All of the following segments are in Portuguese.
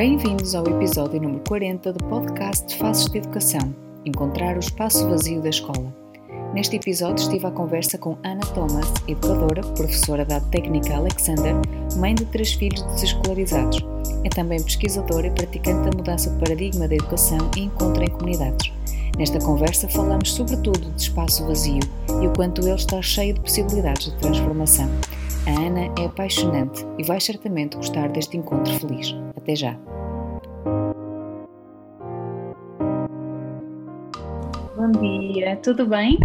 Bem-vindos ao episódio número 40 do podcast Faces de Educação Encontrar o espaço vazio da escola. Neste episódio estive à conversa com Ana Thomas, educadora, professora da Técnica Alexander, mãe de três filhos desescolarizados. É também pesquisadora e praticante da mudança de paradigma da educação e encontra em comunidades. Nesta conversa falamos sobretudo de espaço vazio e o quanto ele está cheio de possibilidades de transformação. A Ana é apaixonante e vai certamente gostar deste encontro feliz. Até já! Bom dia, tudo bem?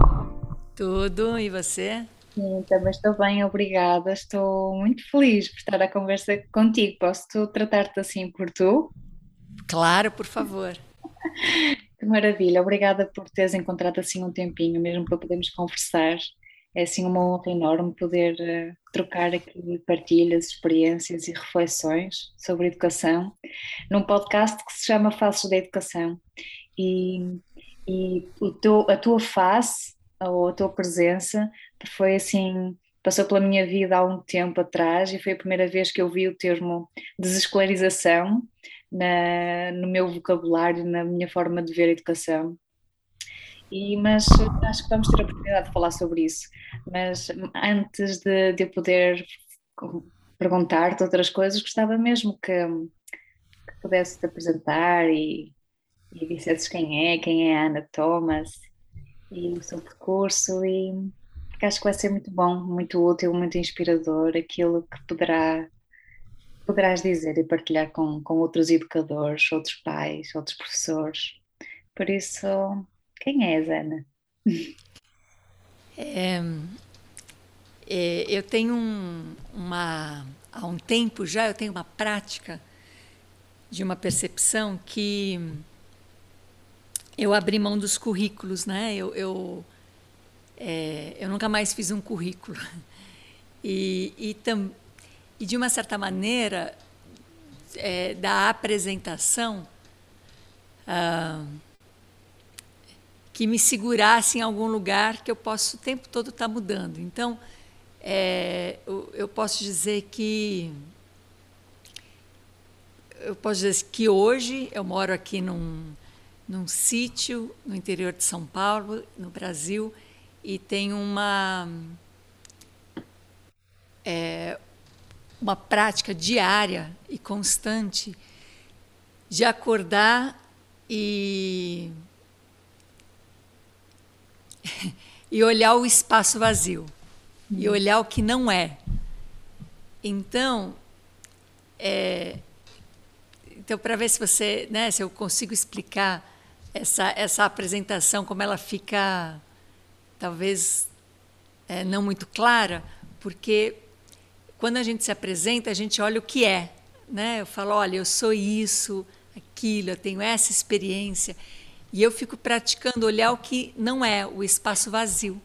Tudo, e você? Sim, também estou bem, obrigada. Estou muito feliz por estar a conversa contigo. Posso tratar-te assim por tu? Claro, por favor. Que maravilha, obrigada por teres encontrado assim um tempinho mesmo para podermos conversar. É assim uma honra enorme poder uh, trocar aqui partilhas, experiências e reflexões sobre educação num podcast que se chama Faces da Educação. E, e o teu, a tua face ou a tua presença foi assim passou pela minha vida há um tempo atrás e foi a primeira vez que eu vi o termo desescolarização na, no meu vocabulário, na minha forma de ver a educação. E, mas acho que vamos ter a oportunidade de falar sobre isso. Mas antes de, de eu poder perguntar-te outras coisas, gostava mesmo que, que pudesse te apresentar e, e dissesses quem é, quem é a Ana Thomas e o seu percurso e porque acho que vai ser muito bom, muito útil, muito inspirador aquilo que poderá poderás dizer e partilhar com, com outros educadores, outros pais, outros professores. Por isso, quem Ana? É, é, eu tenho um, uma. Há um tempo já, eu tenho uma prática de uma percepção que eu abri mão dos currículos, né? Eu, eu, é, eu nunca mais fiz um currículo. E, e, tam, e de uma certa maneira, é, da apresentação, ah, que me segurasse em algum lugar que eu posso o tempo todo estar tá mudando. Então, é, eu, eu, posso dizer que eu posso dizer que hoje eu moro aqui num, num sítio no interior de São Paulo, no Brasil, e tenho uma é, uma prática diária e constante de acordar e e olhar o espaço vazio e uhum. olhar o que não é. Então, é, então para ver se você, né, se eu consigo explicar essa essa apresentação como ela fica talvez é, não muito clara, porque quando a gente se apresenta, a gente olha o que é, né? Eu falo, olha, eu sou isso, aquilo, eu tenho essa experiência. E eu fico praticando olhar o que não é, o espaço vazio.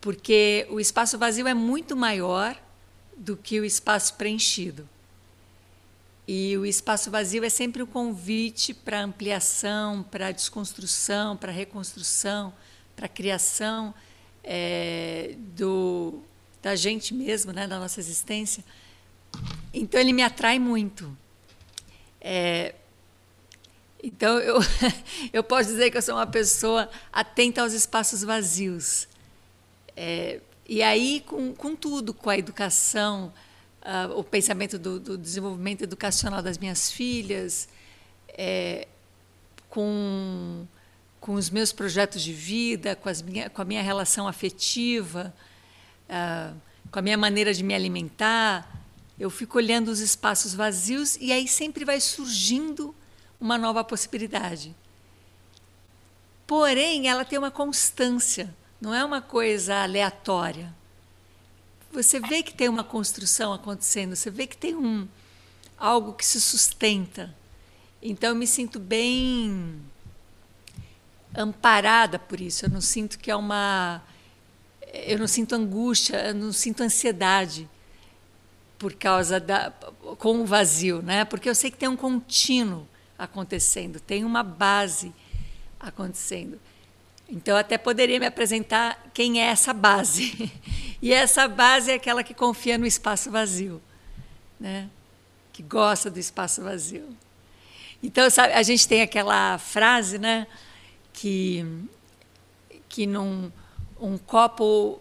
Porque o espaço vazio é muito maior do que o espaço preenchido. E o espaço vazio é sempre um convite para ampliação, para desconstrução, para reconstrução, para criação é, do, da gente mesmo, né, da nossa existência. Então ele me atrai muito. É, então, eu, eu posso dizer que eu sou uma pessoa atenta aos espaços vazios. É, e aí, com, com tudo, com a educação, uh, o pensamento do, do, desenvolvimento educacional das minhas filhas, é, com, com os meus projetos de vida, com, as minha, com a minha relação afetiva, uh, com a minha maneira de me alimentar, eu fico olhando os espaços vazios e aí sempre vai surgindo uma nova possibilidade. Porém, ela tem uma constância, não é uma coisa aleatória. Você vê que tem uma construção acontecendo, você vê que tem um algo que se sustenta. Então eu me sinto bem amparada por isso. Eu não sinto que é uma eu não sinto angústia, eu não sinto ansiedade por causa da com o vazio, né? Porque eu sei que tem um contínuo acontecendo, tem uma base acontecendo. Então, até poderia me apresentar quem é essa base. E essa base é aquela que confia no espaço vazio, né? que gosta do espaço vazio. Então, sabe, a gente tem aquela frase né? que, que num um copo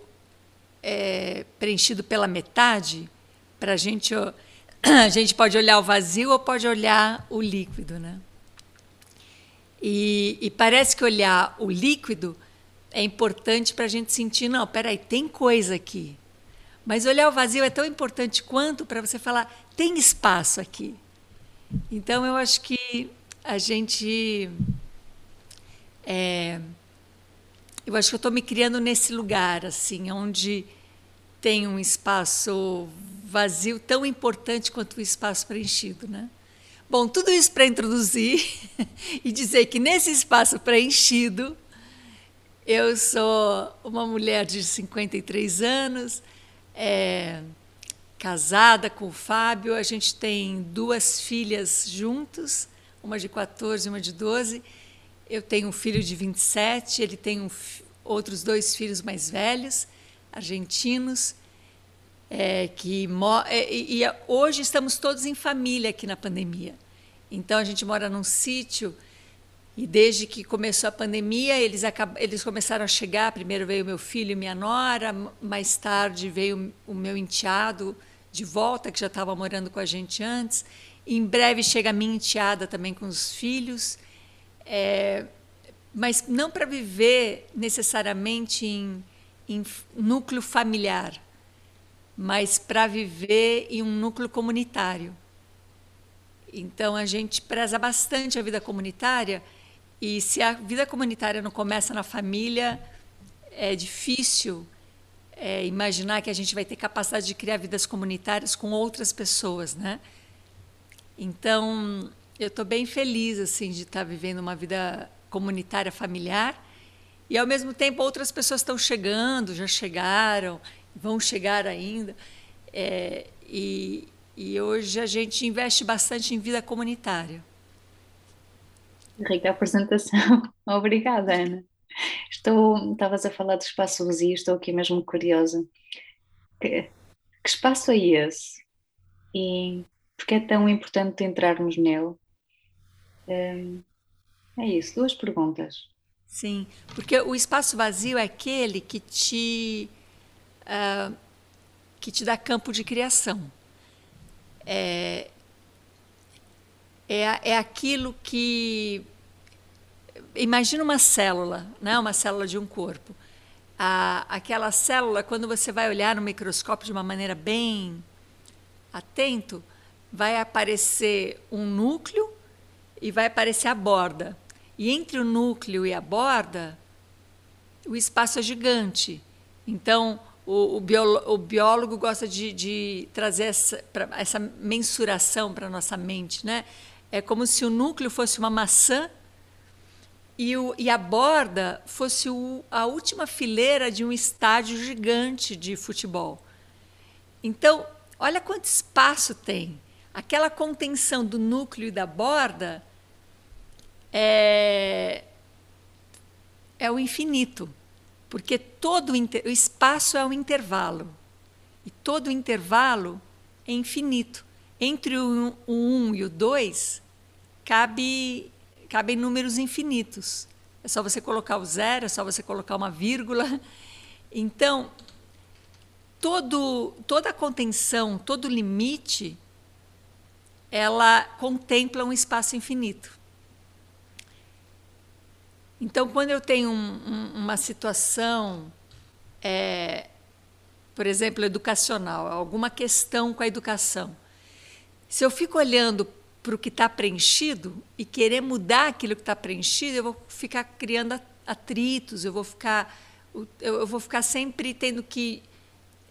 é, preenchido pela metade, para a gente, a gente pode olhar o vazio ou pode olhar o líquido. Né? E, e parece que olhar o líquido é importante para a gente sentir, não, peraí, tem coisa aqui. Mas olhar o vazio é tão importante quanto para você falar, tem espaço aqui. Então, eu acho que a gente. É, eu acho que eu estou me criando nesse lugar, assim, onde tem um espaço vazio tão importante quanto o espaço preenchido, né? Bom, tudo isso para introduzir e dizer que nesse espaço preenchido, eu sou uma mulher de 53 anos, é, casada com o Fábio, a gente tem duas filhas juntos, uma de 14 e uma de 12. Eu tenho um filho de 27, ele tem um, outros dois filhos mais velhos, argentinos, é, que é, e, e hoje estamos todos em família aqui na pandemia. Então a gente mora num sítio e desde que começou a pandemia eles eles começaram a chegar. Primeiro veio meu filho e minha nora, mais tarde veio o meu enteado de volta que já estava morando com a gente antes. Em breve chega a minha enteada também com os filhos. É, mas não para viver necessariamente em, em núcleo familiar mas para viver em um núcleo comunitário. Então a gente preza bastante a vida comunitária e se a vida comunitária não começa na família, é difícil é, imaginar que a gente vai ter capacidade de criar vidas comunitárias com outras pessoas, né? Então eu estou bem feliz assim de estar tá vivendo uma vida comunitária familiar e ao mesmo tempo outras pessoas estão chegando, já chegaram vão chegar ainda. É, e, e hoje a gente investe bastante em vida comunitária. Rica apresentação. Obrigada, Ana. Estou, estavas a falar do espaço vazio, estou aqui mesmo curiosa. Que, que espaço é esse? E porque é tão importante entrarmos nele? Hum, é isso, duas perguntas. Sim, porque o espaço vazio é aquele que te uh, que te dá campo de criação. É, é, é aquilo que. Imagina uma célula, né? uma célula de um corpo. A, aquela célula, quando você vai olhar no microscópio de uma maneira bem atento, vai aparecer um núcleo e vai aparecer a borda. E entre o núcleo e a borda, o espaço é gigante. Então, o, o, biólogo, o biólogo gosta de, de trazer essa, pra, essa mensuração para a nossa mente. Né? É como se o núcleo fosse uma maçã e, o, e a borda fosse o, a última fileira de um estádio gigante de futebol. Então, olha quanto espaço tem. Aquela contenção do núcleo e da borda é, é o infinito porque todo o espaço é um intervalo e todo o intervalo é infinito. Entre o 1 um e o 2 cabe, cabem números infinitos. É só você colocar o zero, é só você colocar uma vírgula. Então, todo, toda contenção, todo limite, ela contempla um espaço infinito. Então, quando eu tenho um, um, uma situação, é, por exemplo, educacional, alguma questão com a educação, se eu fico olhando para o que está preenchido e querer mudar aquilo que está preenchido, eu vou ficar criando atritos, eu vou ficar, eu vou ficar sempre tendo que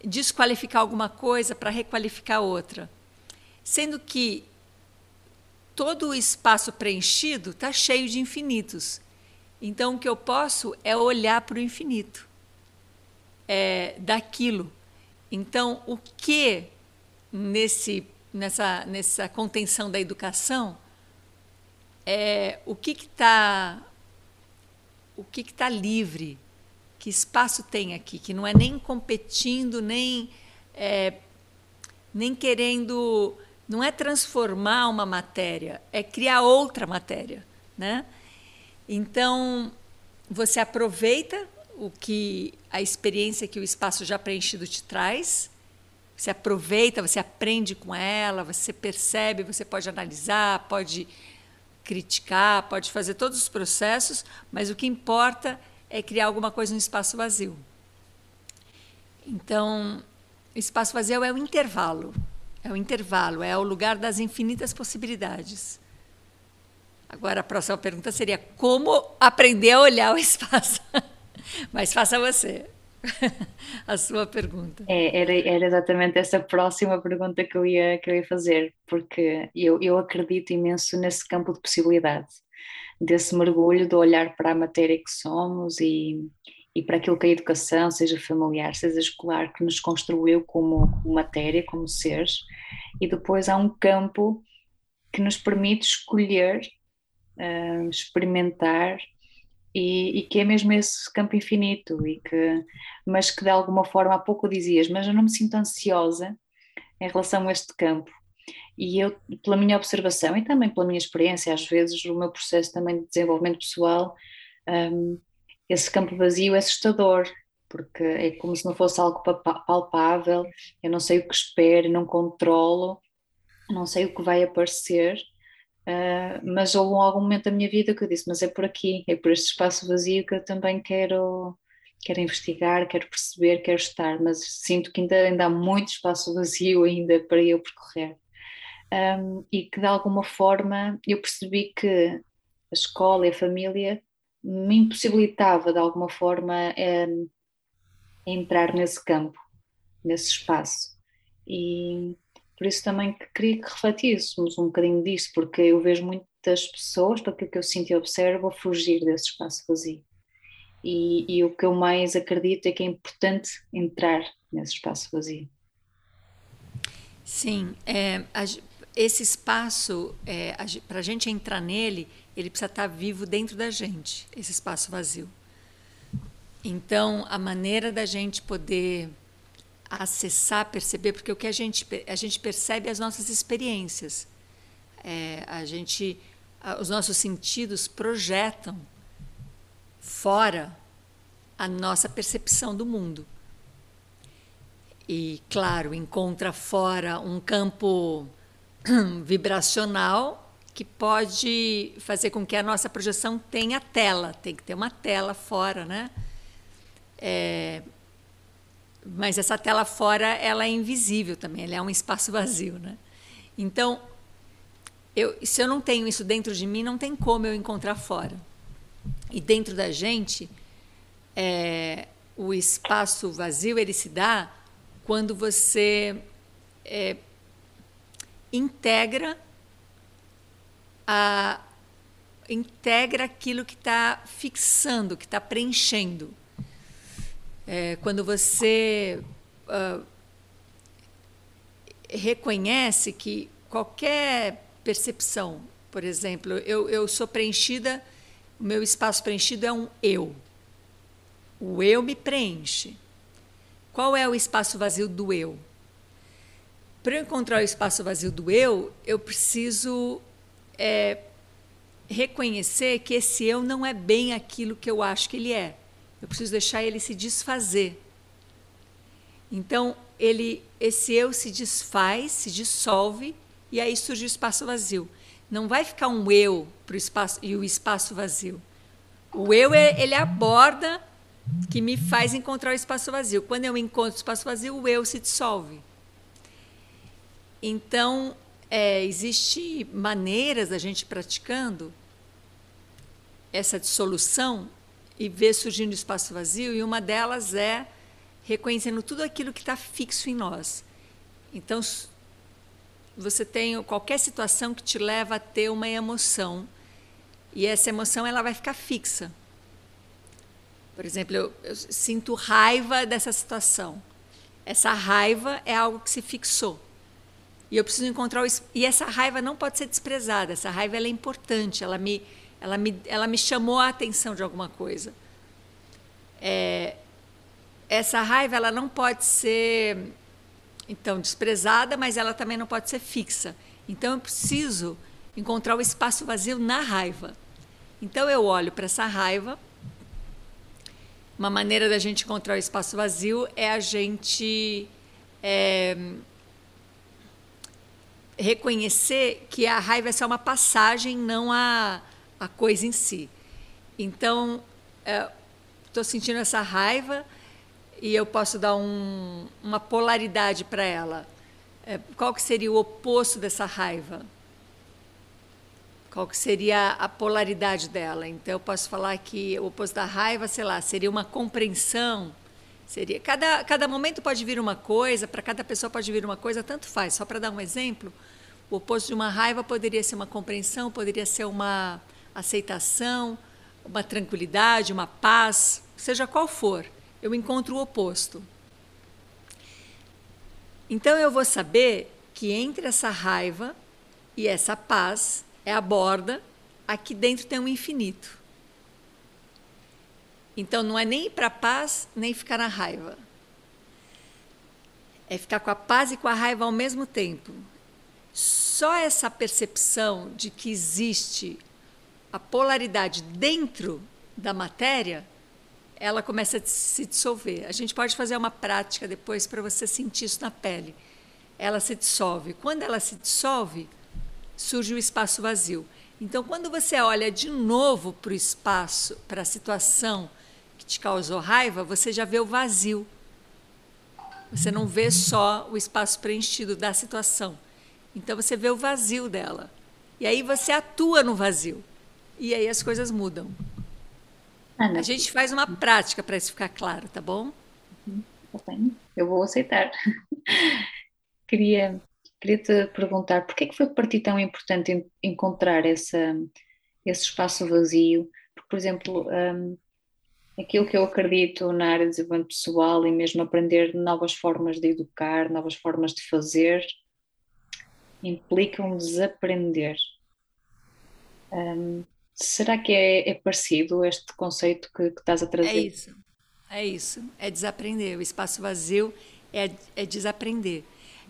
desqualificar alguma coisa para requalificar outra. Sendo que todo o espaço preenchido está cheio de infinitos. Então, o que eu posso é olhar para o infinito é, daquilo. Então, o que nesse, nessa, nessa contenção da educação é o que está o que está livre, que espaço tem aqui, que não é nem competindo, nem é, nem querendo, não é transformar uma matéria, é criar outra matéria, né? Então você aproveita o que a experiência que o espaço já preenchido te traz. Você aproveita, você aprende com ela, você percebe, você pode analisar, pode criticar, pode fazer todos os processos, mas o que importa é criar alguma coisa no espaço vazio. Então, o espaço vazio é o intervalo. É o intervalo, é o lugar das infinitas possibilidades. Agora, a próxima pergunta seria: como aprender a olhar o espaço? Mas faça você a sua pergunta. É, era, era exatamente essa próxima pergunta que eu ia, que eu ia fazer, porque eu, eu acredito imenso nesse campo de possibilidade, desse mergulho de olhar para a matéria que somos e, e para aquilo que a educação, seja familiar, seja escolar, que nos construiu como, como matéria, como seres, e depois há um campo que nos permite escolher, experimentar e, e, que é mesmo esse campo infinito e que mas que de alguma forma há pouco dizias mas eu não me sinto ansiosa em relação a este campo. E eu pela minha observação e também pela minha experiência às vezes o meu processo também de desenvolvimento pessoal um, esse campo vazio é assustador porque é como se não fosse algo palpável eu não sei o que espero não controlo não sei o que vai aparecer Uh, mas houve algum momento da minha vida que eu disse, mas é por aqui, é por este espaço vazio que eu também quero, quero investigar, quero perceber, quero estar, mas sinto que ainda, ainda há muito espaço vazio ainda para eu percorrer. Um, e que de alguma forma eu percebi que a escola e a família me impossibilitava de alguma forma um, entrar nesse campo, nesse espaço. E, por isso também queria que refletíssemos um bocadinho disso, porque eu vejo muitas pessoas, para aquilo que eu sinto e observo, fugir desse espaço vazio. E, e, o que eu mais acredito é que é importante entrar nesse espaço vazio. Sim, é, a, esse espaço, é, para a gente entrar nele, ele precisa estar vivo dentro da gente, esse espaço vazio. Então, a maneira da gente poder acessar, perceber, porque o que a gente, a gente percebe as nossas experiências. É, a gente, os nossos sentidos projetam fora a nossa percepção do mundo. E, claro, encontra fora um campo vibracional que pode fazer com que a nossa projeção tenha tela, tem que ter uma tela fora, né? É, mas essa tela fora ela é invisível também, ela é um espaço vazio, né? Então, eu, se eu não tenho isso dentro de mim, não tem como eu encontrar fora. E dentro da gente, é, o espaço vazio ele se dá quando você é, integra a, integra aquilo que está fixando, que está preenchendo. É, quando você uh, reconhece que qualquer percepção, por exemplo, eu, eu sou preenchida, o meu espaço preenchido é um eu. O eu me preenche. Qual é o espaço vazio do eu? Para eu encontrar o espaço vazio do eu, eu preciso é, reconhecer que esse eu não é bem aquilo que eu acho que ele é. Eu preciso deixar ele se desfazer. Então, ele, esse eu se desfaz, se dissolve e aí surge o espaço vazio. Não vai ficar um eu para o espaço e o espaço vazio. O eu é, ele a borda que me faz encontrar o espaço vazio. Quando eu encontro o espaço vazio, o eu se dissolve. Então, é, existe maneiras da gente praticando essa dissolução e ver surgindo espaço vazio, e uma delas é reconhecendo tudo aquilo que está fixo em nós. Então, você tem qualquer situação que te leva a ter uma emoção e essa emoção ela vai ficar fixa. Por exemplo, eu, eu sinto raiva dessa situação. Essa raiva é algo que se fixou. E eu preciso encontrar o, e essa raiva não pode ser desprezada. Essa raiva é importante. Ela me, ela me, ela me chamou a atenção de alguma coisa. É, essa raiva ela não pode ser então desprezada, mas ela também não pode ser fixa. Então eu preciso encontrar o espaço vazio na raiva. Então eu olho para essa raiva. Uma maneira da gente encontrar o espaço vazio é a gente é, reconhecer que a raiva é só uma passagem, não a, a coisa em si. Então, estou é, sentindo essa raiva e eu posso dar um, uma polaridade para ela. É, qual que seria o oposto dessa raiva? qual que seria a polaridade dela. Então eu posso falar que o oposto da raiva, sei lá, seria uma compreensão. Seria cada cada momento pode vir uma coisa, para cada pessoa pode vir uma coisa, tanto faz. Só para dar um exemplo, o oposto de uma raiva poderia ser uma compreensão, poderia ser uma aceitação, uma tranquilidade, uma paz, seja qual for. Eu encontro o oposto. Então eu vou saber que entre essa raiva e essa paz é a borda, aqui dentro tem um infinito. Então não é nem ir para a paz, nem ficar na raiva. É ficar com a paz e com a raiva ao mesmo tempo. Só essa percepção de que existe a polaridade dentro da matéria, ela começa a se dissolver. A gente pode fazer uma prática depois para você sentir isso na pele. Ela se dissolve. Quando ela se dissolve, surge o espaço vazio. Então, quando você olha de novo para o espaço, para a situação que te causou raiva, você já vê o vazio. Você não vê só o espaço preenchido da situação. Então, você vê o vazio dela. E aí você atua no vazio. E aí as coisas mudam. Ana, a gente faz uma prática para isso ficar claro, tá bom? Uhum, tá. Eu vou aceitar. Queria Queria te perguntar porquê é que foi para ti tão importante encontrar essa, esse espaço vazio? Porque, por exemplo, um, aquilo que eu acredito na área de desenvolvimento pessoal e mesmo aprender novas formas de educar, novas formas de fazer, implica um desaprender. Um, será que é, é, parecido este conceito que, que, estás a trazer? É isso, é isso, é desaprender. O espaço vazio é, é desaprender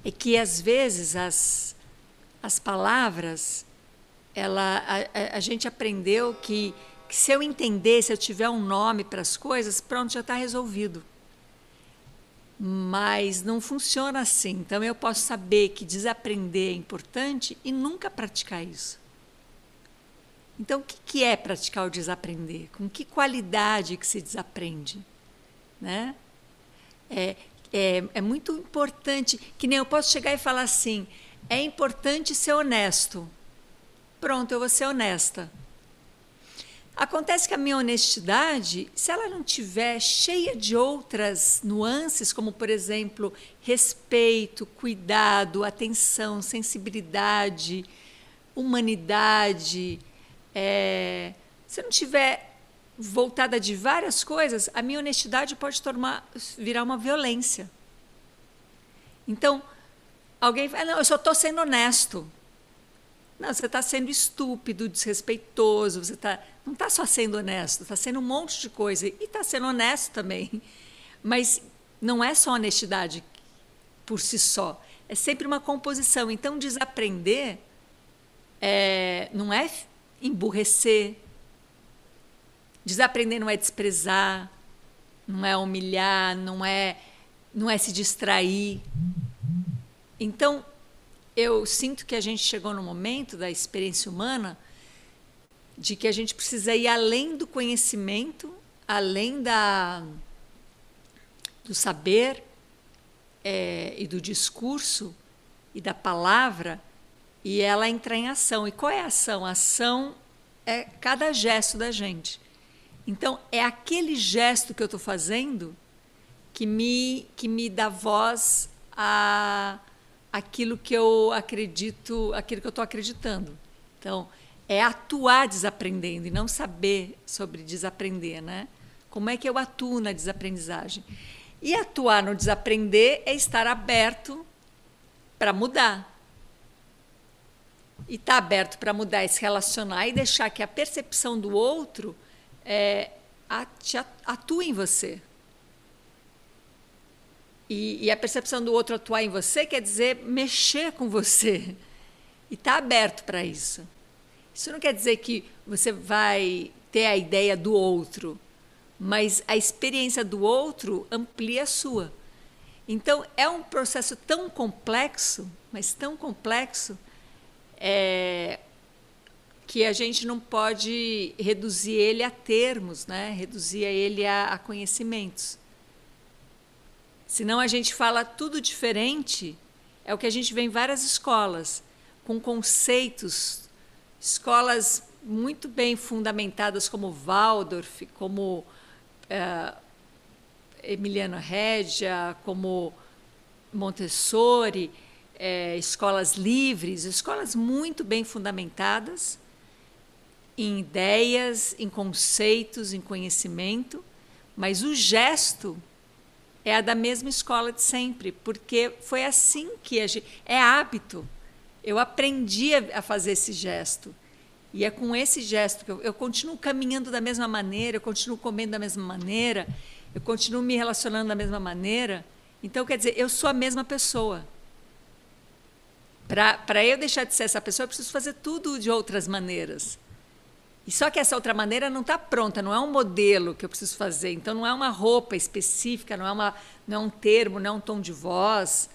é que às vezes as, as palavras, ela, a, a gente aprendeu que, que se eu entender, se eu tiver um nome para as coisas, pronto, já está resolvido. Mas não funciona assim. Então eu posso saber que desaprender é importante e nunca praticar isso. Então, o que, que é praticar o desaprender? Com que qualidade que se desaprende? Né? É, é, é muito importante, que nem eu posso chegar e falar assim, é importante ser honesto. Pronto, eu vou ser honesta. Acontece que a minha honestidade, se ela não tiver cheia de outras nuances, como por exemplo, respeito, cuidado, atenção, sensibilidade, humanidade, é, se não tiver voltada de várias coisas, a minha honestidade pode tornar, virar uma violência. Então, alguém fala, não, eu só estou sendo honesto. Não, você está sendo estúpido, desrespeitoso, você tá, não está só sendo honesto, está sendo um monte de coisa. E está sendo honesto também. Mas não é só honestidade por si só. É sempre uma composição. Então, desaprender é, não é emburrecer, Desaprender não é desprezar, não é humilhar, não é, não é se distrair. Então, eu sinto que a gente chegou no momento da experiência humana de que a gente precisa ir além do conhecimento, além da, do saber é, e do discurso e da palavra, e ela entra em ação. E qual é a ação? A ação é cada gesto da gente. Então, é aquele gesto que eu estou fazendo que me, que me dá voz a, aquilo que eu acredito, aquilo que eu estou acreditando. Então, é atuar desaprendendo e não saber sobre desaprender, né? Como é que eu atuo na desaprendizagem? E atuar no desaprender é estar aberto para mudar. E estar tá aberto para mudar é se relacionar e deixar que a percepção do outro é, atue em você. E, e, a percepção do outro atuar em você quer dizer mexer com você. E estar tá aberto para isso. Isso não quer dizer que você vai ter a ideia do outro, mas a experiência do outro amplia a sua. Então, é um processo tão complexo, mas tão complexo, é, que a gente não pode reduzir ele a termos, né? reduzir ele a, a conhecimentos. Senão a gente fala tudo diferente, é o que a gente vê em várias escolas, com conceitos, escolas muito bem fundamentadas como Waldorf, como uh, Emiliano Regia, como Montessori, é, escolas livres, escolas muito bem fundamentadas em ideias, em conceitos, em conhecimento, mas o gesto é a da mesma escola de sempre, porque foi assim que a gente. É hábito. Eu aprendi a fazer esse gesto. E é com esse gesto que eu, eu continuo caminhando da mesma maneira, eu continuo comendo da mesma maneira, eu continuo me relacionando da mesma maneira. Então, quer dizer, eu sou a mesma pessoa. Para eu deixar de ser essa pessoa, eu preciso fazer tudo de outras maneiras. E só que essa outra maneira não está pronta, não é um modelo que eu preciso fazer. Então, não é uma roupa específica, não é, uma, não é um termo, não é um tom de voz.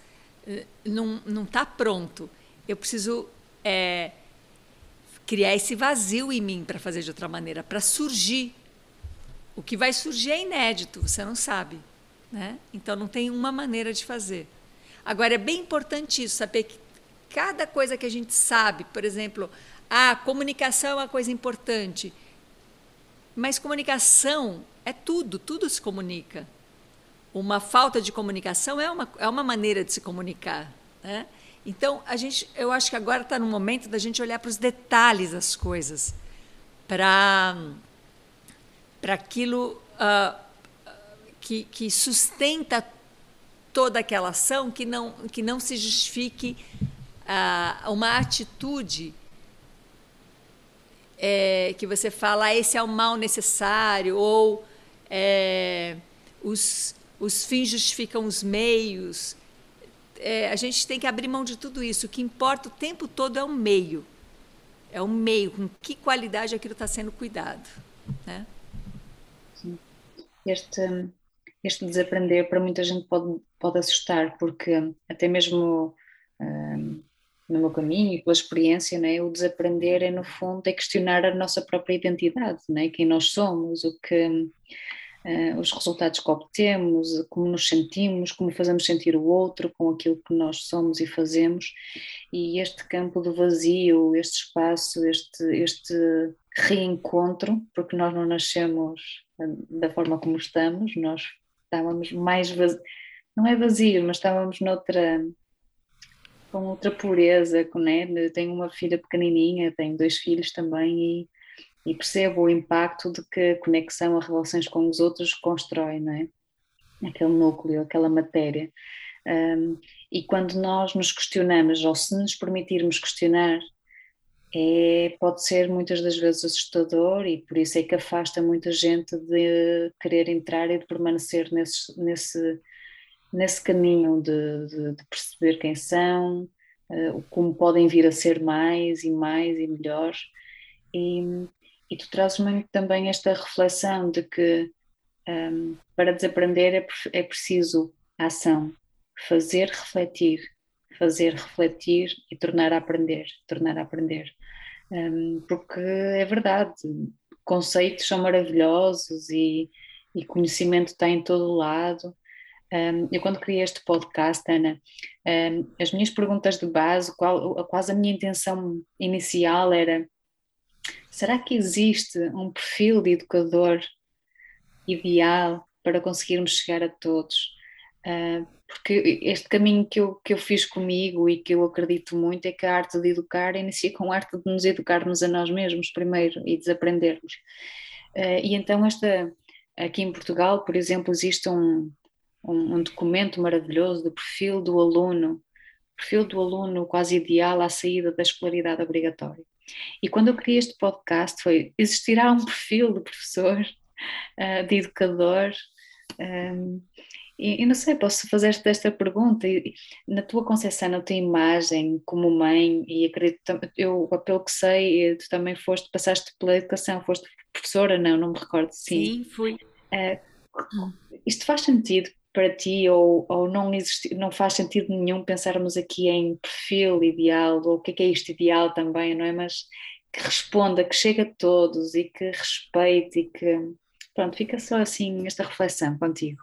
Eh, não está pronto. Eu preciso é, criar esse vazio em mim para fazer de outra maneira, para surgir. O que vai surgir é inédito, você não sabe. Né? Então, não tem uma maneira de fazer. Agora, é bem importante isso, saber que cada coisa que a gente sabe, por exemplo, a comunicação é uma coisa importante. Mas comunicação é tudo, tudo se comunica. Uma falta de comunicação é uma, é uma maneira de se comunicar. Né? Então, a gente, eu acho que agora está no momento da gente olhar para os detalhes das coisas, para para aquilo uh, que, que sustenta toda aquela ação, que não, que não se justifique uma atitude é, que você fala, ah, esse é o mal necessário, ou é, os, os fins justificam os meios. É, a gente tem que abrir mão de tudo isso. O que importa o tempo todo é o meio. É o meio, com que qualidade aquilo está sendo cuidado. Né? este, este desaprender para muita gente pode, pode assustar, porque até mesmo um, no meu caminho e pela experiência, né, o desaprender é no fundo é questionar a nossa própria identidade, né, quem nós somos, o que uh, os resultados que obtemos, como nos sentimos, como fazemos sentir o outro com aquilo que nós somos e fazemos, e este campo do vazio, este espaço, este, este reencontro, porque nós não nascemos da forma como estamos, nós estávamos mais vazios, não é vazio, mas estávamos noutra com outra pureza, né? Tenho uma filha pequenininha, tenho dois filhos também e, e, percebo o impacto de que a conexão, as relações com os outros constrói, não é? Aquele núcleo, aquela matéria. Um, e quando nós nos questionamos, ou se nos permitirmos questionar é, pode ser muitas das vezes assustador e por isso é que afasta muita gente de querer entrar e de permanecer nesse, nesse, nesse caminho de, de, de perceber quem são, uh, como podem vir a ser mais e mais e melhor. E, e tu trazes muito também esta reflexão de que um, ehm, para desaprender é, é preciso ação, fazer refletir, fazer refletir e tornar a aprender, tornar a aprender um, porque é verdade, conceitos são maravilhosos e, e conhecimento está em todo lado. Um, eu quando criei este podcast, Ana, um, as minhas perguntas de base, qual, quase a minha intenção inicial era será que existe um perfil de educador ideal para conseguirmos chegar a todos? Uh, porque este caminho que eu, que eu fiz comigo e que eu acredito muito é que a arte de educar inicia com a arte de nos educarmos a nós mesmos primeiro e desaprendermos. Uh, e então esta, aqui em Portugal, por exemplo, existe um, um, um documento maravilhoso do perfil do aluno, perfil do aluno quase ideal à saída da escolaridade obrigatória. E quando eu criei este podcast foi, existirá um perfil de professor, uh, de educador, um, e, e, não sei, posso fazer-te esta pergunta, na tua concepção, na tua imagem como mãe, e acredito, eu, pelo que sei, tu também foste, passaste pela educação, foste professora, não, não me recordo, sim. Sim, fui. Uh, isto faz sentido para ti ou, ou não, não faz sentido nenhum pensarmos aqui em perfil ideal, ou o que é, que é isto ideal também, não é? Mas que responda, que chegue a todos e que respeite e que, pronto, fica só assim esta reflexão contigo.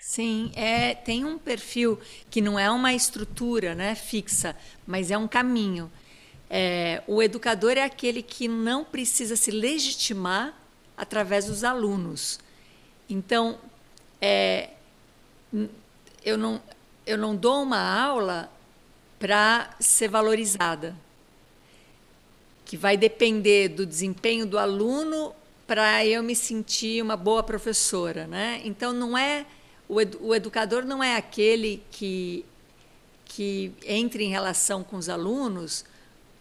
Sim, é, tem um perfil que não é uma estrutura né, fixa, mas é um caminho. É, o educador é aquele que não precisa se legitimar através dos alunos. Então, é, eu, não, eu não dou uma aula para ser valorizada, que vai depender do desempenho do aluno para eu me sentir uma boa professora. Né? Então, não é o, edu, o educador não é aquele que, que entra em relação com os alunos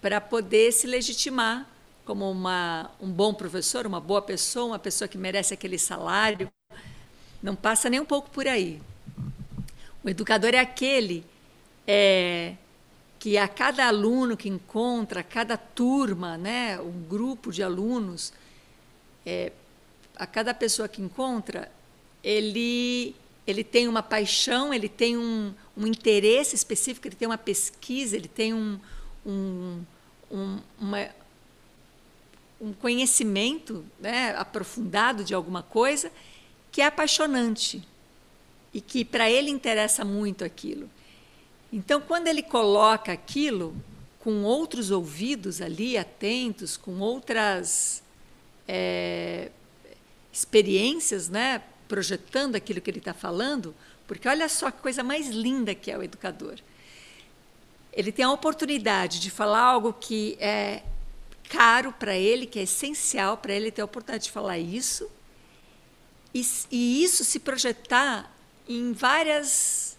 para poder se legitimar como uma, um bom professor, uma boa pessoa, uma pessoa que merece aquele salário. Não passa nem um pouco por aí. O educador é aquele é, que a cada aluno que encontra, a cada turma, né, um grupo de alunos, é, a cada pessoa que encontra, ele ele tem uma paixão, ele tem um, um interesse específico, ele tem uma pesquisa, ele tem um, um, um, uma, um conhecimento né, aprofundado de alguma coisa que é apaixonante e que para ele interessa muito aquilo. Então, quando ele coloca aquilo com outros ouvidos ali atentos, com outras é, experiências, né, projetando aquilo que ele está falando, porque olha só que coisa mais linda que é o educador. Ele tem a oportunidade de falar algo que é caro para ele, que é essencial para ele ter a oportunidade de falar isso, e, e isso se projetar em várias.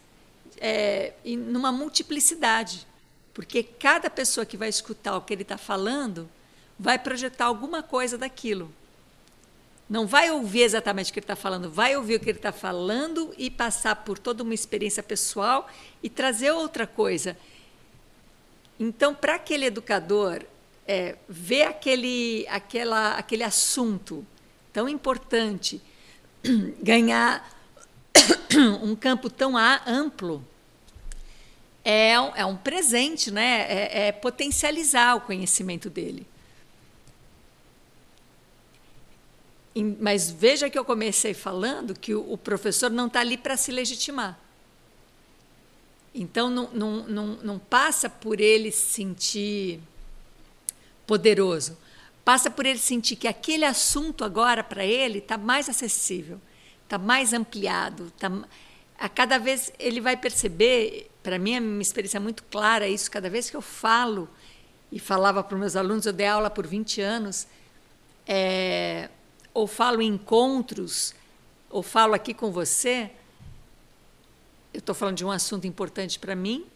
É, em, numa multiplicidade. Porque cada pessoa que vai escutar o que ele está falando vai projetar alguma coisa daquilo. Não vai ouvir exatamente o que ele está falando, vai ouvir o que ele está falando e passar por toda uma experiência pessoal e trazer outra coisa. Então, para aquele educador é, ver aquele, aquela, aquele assunto tão importante, ganhar um campo tão amplo, é, é um presente, né? é, é potencializar o conhecimento dele. Mas veja que eu comecei falando que o, professor não está ali para se legitimar. Então, não, não, não, não passa por ele se sentir poderoso. Passa por ele sentir que aquele assunto agora para ele está mais acessível, está mais ampliado. Tá, a cada vez ele vai perceber, para mim, a minha experiência é muito clara isso, cada vez que eu falo, e falava para os meus alunos, eu dei aula por 20 anos, é, ou falo em encontros, ou falo aqui com você, eu estou falando de um assunto importante para mim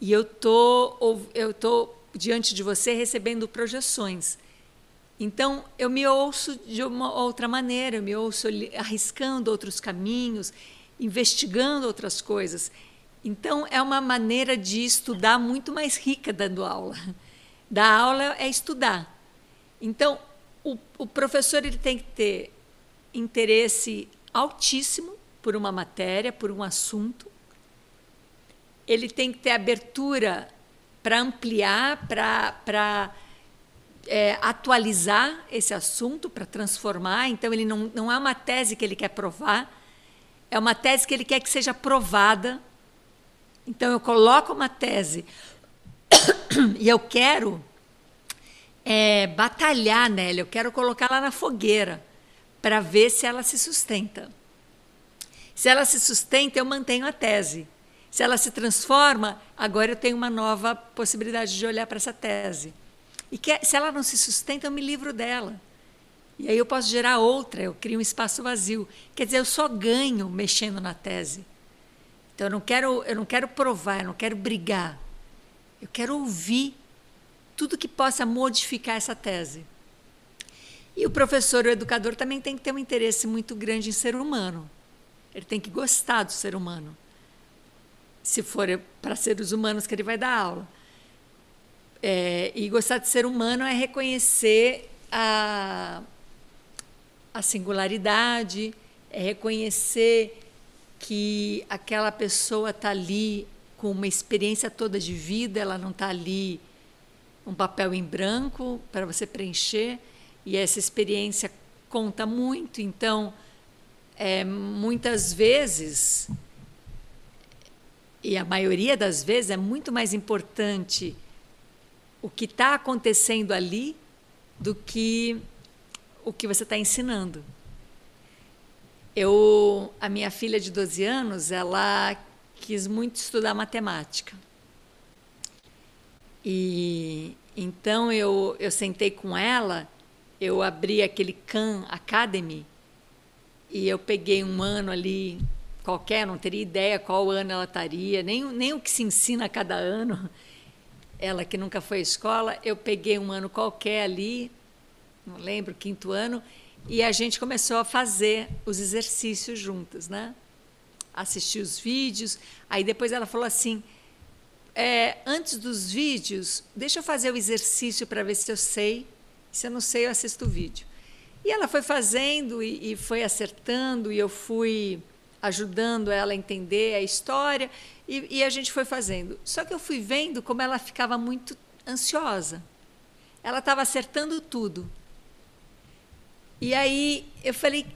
e eu tô, tô diante de você recebendo projeções. Então, eu me ouço de uma outra maneira, eu me ouço arriscando outros caminhos, investigando outras coisas. Então, é uma maneira de estudar muito mais rica dando aula. Dar aula é estudar. Então, o, o professor ele tem que ter interesse altíssimo por uma matéria, por um assunto. Ele tem que ter abertura para ampliar, para é, atualizar esse assunto, para transformar. Então, ele não, não é uma tese que ele quer provar, é uma tese que ele quer que seja provada. Então, eu coloco uma tese e eu quero é, batalhar nela, eu quero colocar ela na fogueira para ver se ela se sustenta. Se ela se sustenta, eu mantenho a tese. Se ela se transforma, agora eu tenho uma nova possibilidade de olhar para essa tese. E que, se ela não se sustenta, eu me livro dela. E aí eu posso gerar outra, eu crio um espaço vazio. Quer dizer, eu só ganho mexendo na tese. Então eu não quero, eu não quero provar, eu não quero brigar. Eu quero ouvir tudo que possa modificar essa tese. E o professor, o educador, também tem que ter um interesse muito grande em ser humano. Ele tem que gostar do ser humano. Se for para seres humanos que ele vai dar aula. É, e gostar de ser humano é reconhecer a, a singularidade, é reconhecer que aquela pessoa está ali com uma experiência toda de vida, ela não está ali um papel em branco para você preencher, e essa experiência conta muito. Então, é, muitas vezes, e a maioria das vezes, é muito mais importante o que está acontecendo ali do que o que você está ensinando. Eu, a minha filha de 12 anos, ela quis muito estudar matemática. E então eu, eu sentei com ela, eu abri aquele Khan Academy e eu peguei um ano ali qualquer, não teria ideia qual ano ela estaria, nem, nem o que se ensina a cada ano. Ela que nunca foi à escola, eu peguei um ano qualquer ali, não lembro, quinto ano, e a gente começou a fazer os exercícios juntas, né? Assistir os vídeos. Aí depois ela falou assim: é, antes dos vídeos, deixa eu fazer o exercício para ver se eu sei. Se eu não sei, eu assisto o vídeo. E ela foi fazendo e, e foi acertando, e eu fui ajudando ela a entender a história, e, e a gente foi fazendo. Só que eu fui vendo como ela ficava muito ansiosa. Ela estava acertando tudo. E aí eu falei,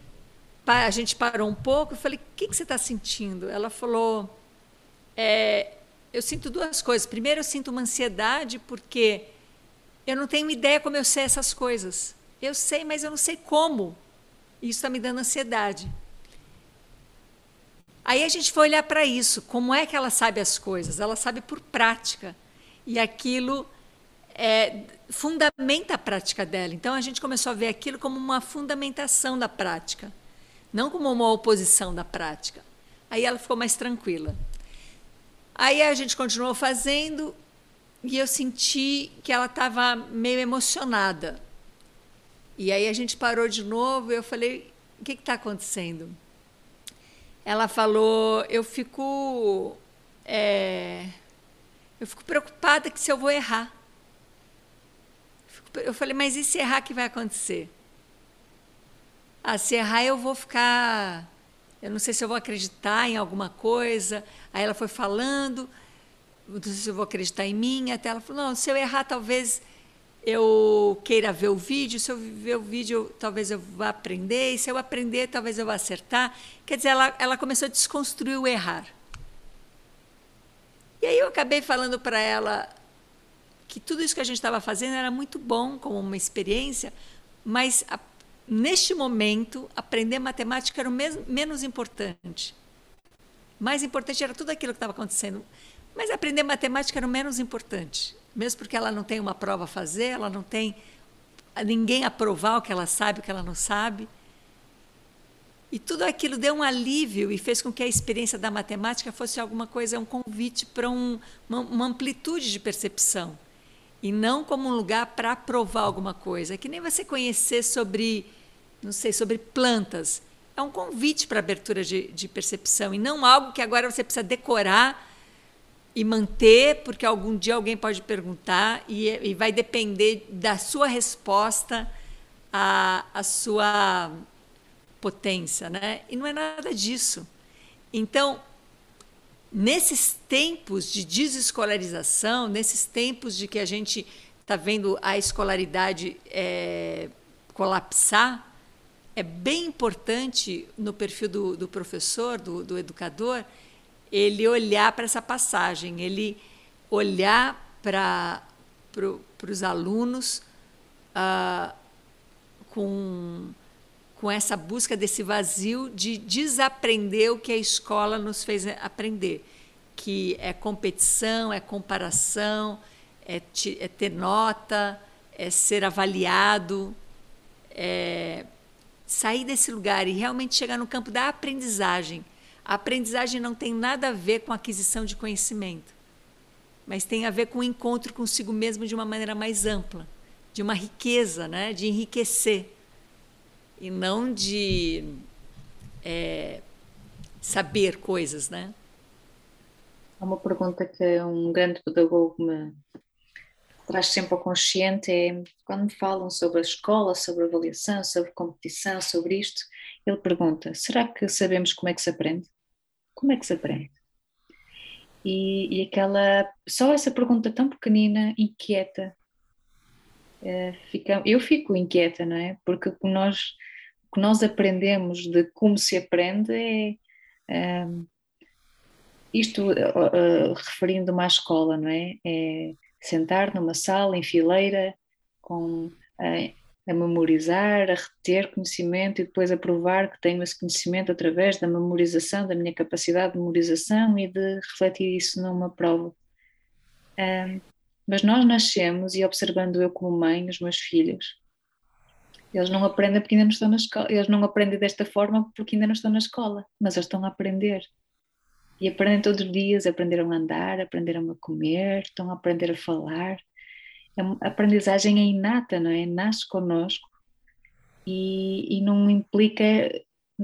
a gente parou um pouco, eu falei, o que, que você está sentindo? Ela falou, é, eu sinto duas coisas. Primeiro, eu sinto uma ansiedade porque eu não tenho ideia como eu sei essas coisas. Eu sei, mas eu não sei como. Isso está me dando ansiedade. Aí a gente foi olhar para isso. Como é que ela sabe as coisas? Ela sabe por prática. E aquilo é, fundamenta a prática dela. Então a gente começou a ver aquilo como uma fundamentação da prática, não como uma oposição da prática. Aí ela ficou mais tranquila. Aí a gente continuou fazendo e eu senti que ela estava meio emocionada. E aí a gente parou de novo e eu falei: o que está acontecendo? Ela falou: eu fico. É, eu fico preocupada que se eu vou errar. Eu falei, mas e se errar, que vai acontecer? Ah, se errar, eu vou ficar. Eu não sei se eu vou acreditar em alguma coisa. Aí ela foi falando, não sei se eu vou acreditar em mim. Até ela falou: não, se eu errar, talvez eu queira ver o vídeo. Se eu ver o vídeo, talvez eu vá aprender. E se eu aprender, talvez eu vá acertar. Quer dizer, ela, ela começou a desconstruir o errar. E aí eu acabei falando para ela que tudo isso que a gente estava fazendo era muito bom como uma experiência, mas a, neste momento aprender matemática era o menos importante. Mais importante era tudo aquilo que estava acontecendo, mas aprender matemática era o menos importante, mesmo porque ela não tem uma prova a fazer, ela não tem ninguém a provar o que ela sabe, o que ela não sabe. E tudo aquilo deu um alívio e fez com que a experiência da matemática fosse alguma coisa, um convite para um, uma, uma amplitude de percepção e não como um lugar para provar alguma coisa. É que nem você conhecer sobre, não sei, sobre plantas. É um convite para abertura de, de percepção e não algo que agora você precisa decorar e manter, porque algum dia alguém pode perguntar e, e vai depender da sua resposta à, à sua potência, né? E não é nada disso. Então, nesses tempos de desescolarização, nesses tempos de que a gente está vendo a escolaridade é, colapsar, é bem importante no perfil do, do professor, do, do, educador, ele olhar para essa passagem, ele olhar para pro, os alunos ah, com, com essa busca desse vazio de desaprender o que a escola nos fez aprender, que é competição, é comparação, é, é ter nota, é ser avaliado, é sair desse lugar e realmente chegar no campo da aprendizagem. A aprendizagem não tem nada a ver com aquisição de conhecimento, mas tem a ver com o encontro consigo mesmo de uma maneira mais ampla, de uma riqueza, né? de enriquecer e não de é, saber coisas, né? Há uma pergunta que um grande pedagogo me traz sempre ao consciente é quando me falam sobre a escola, sobre avaliação, sobre competição, sobre isto, ele pergunta: será que sabemos como é que se aprende? Como é que se aprende? E, e aquela só essa pergunta tão pequenina inquieta. É, fica, eu fico inquieta, não é? Porque nós o que nós aprendemos de como se aprende é, é isto uh, uh, referindo-me à escola, não é? É sentar numa sala em fileira com uh, a memorizar, a reter conhecimento e depois a provar que tenho esse conhecimento através da memorização, da minha capacidade de memorização e de refletir isso numa prova. mas nós nascemos e observando eu como mãe os meus filhos, eles não aprendem porque ainda não estão na escola. Eles não aprendem desta forma porque ainda não estão na escola, mas eles estão a aprender. E aprendem todos os dias, aprenderam a andar, aprenderam a comer, estão a aprender a falar. A aprendizagem é inata, não é? Nasce connosco e, e não implica.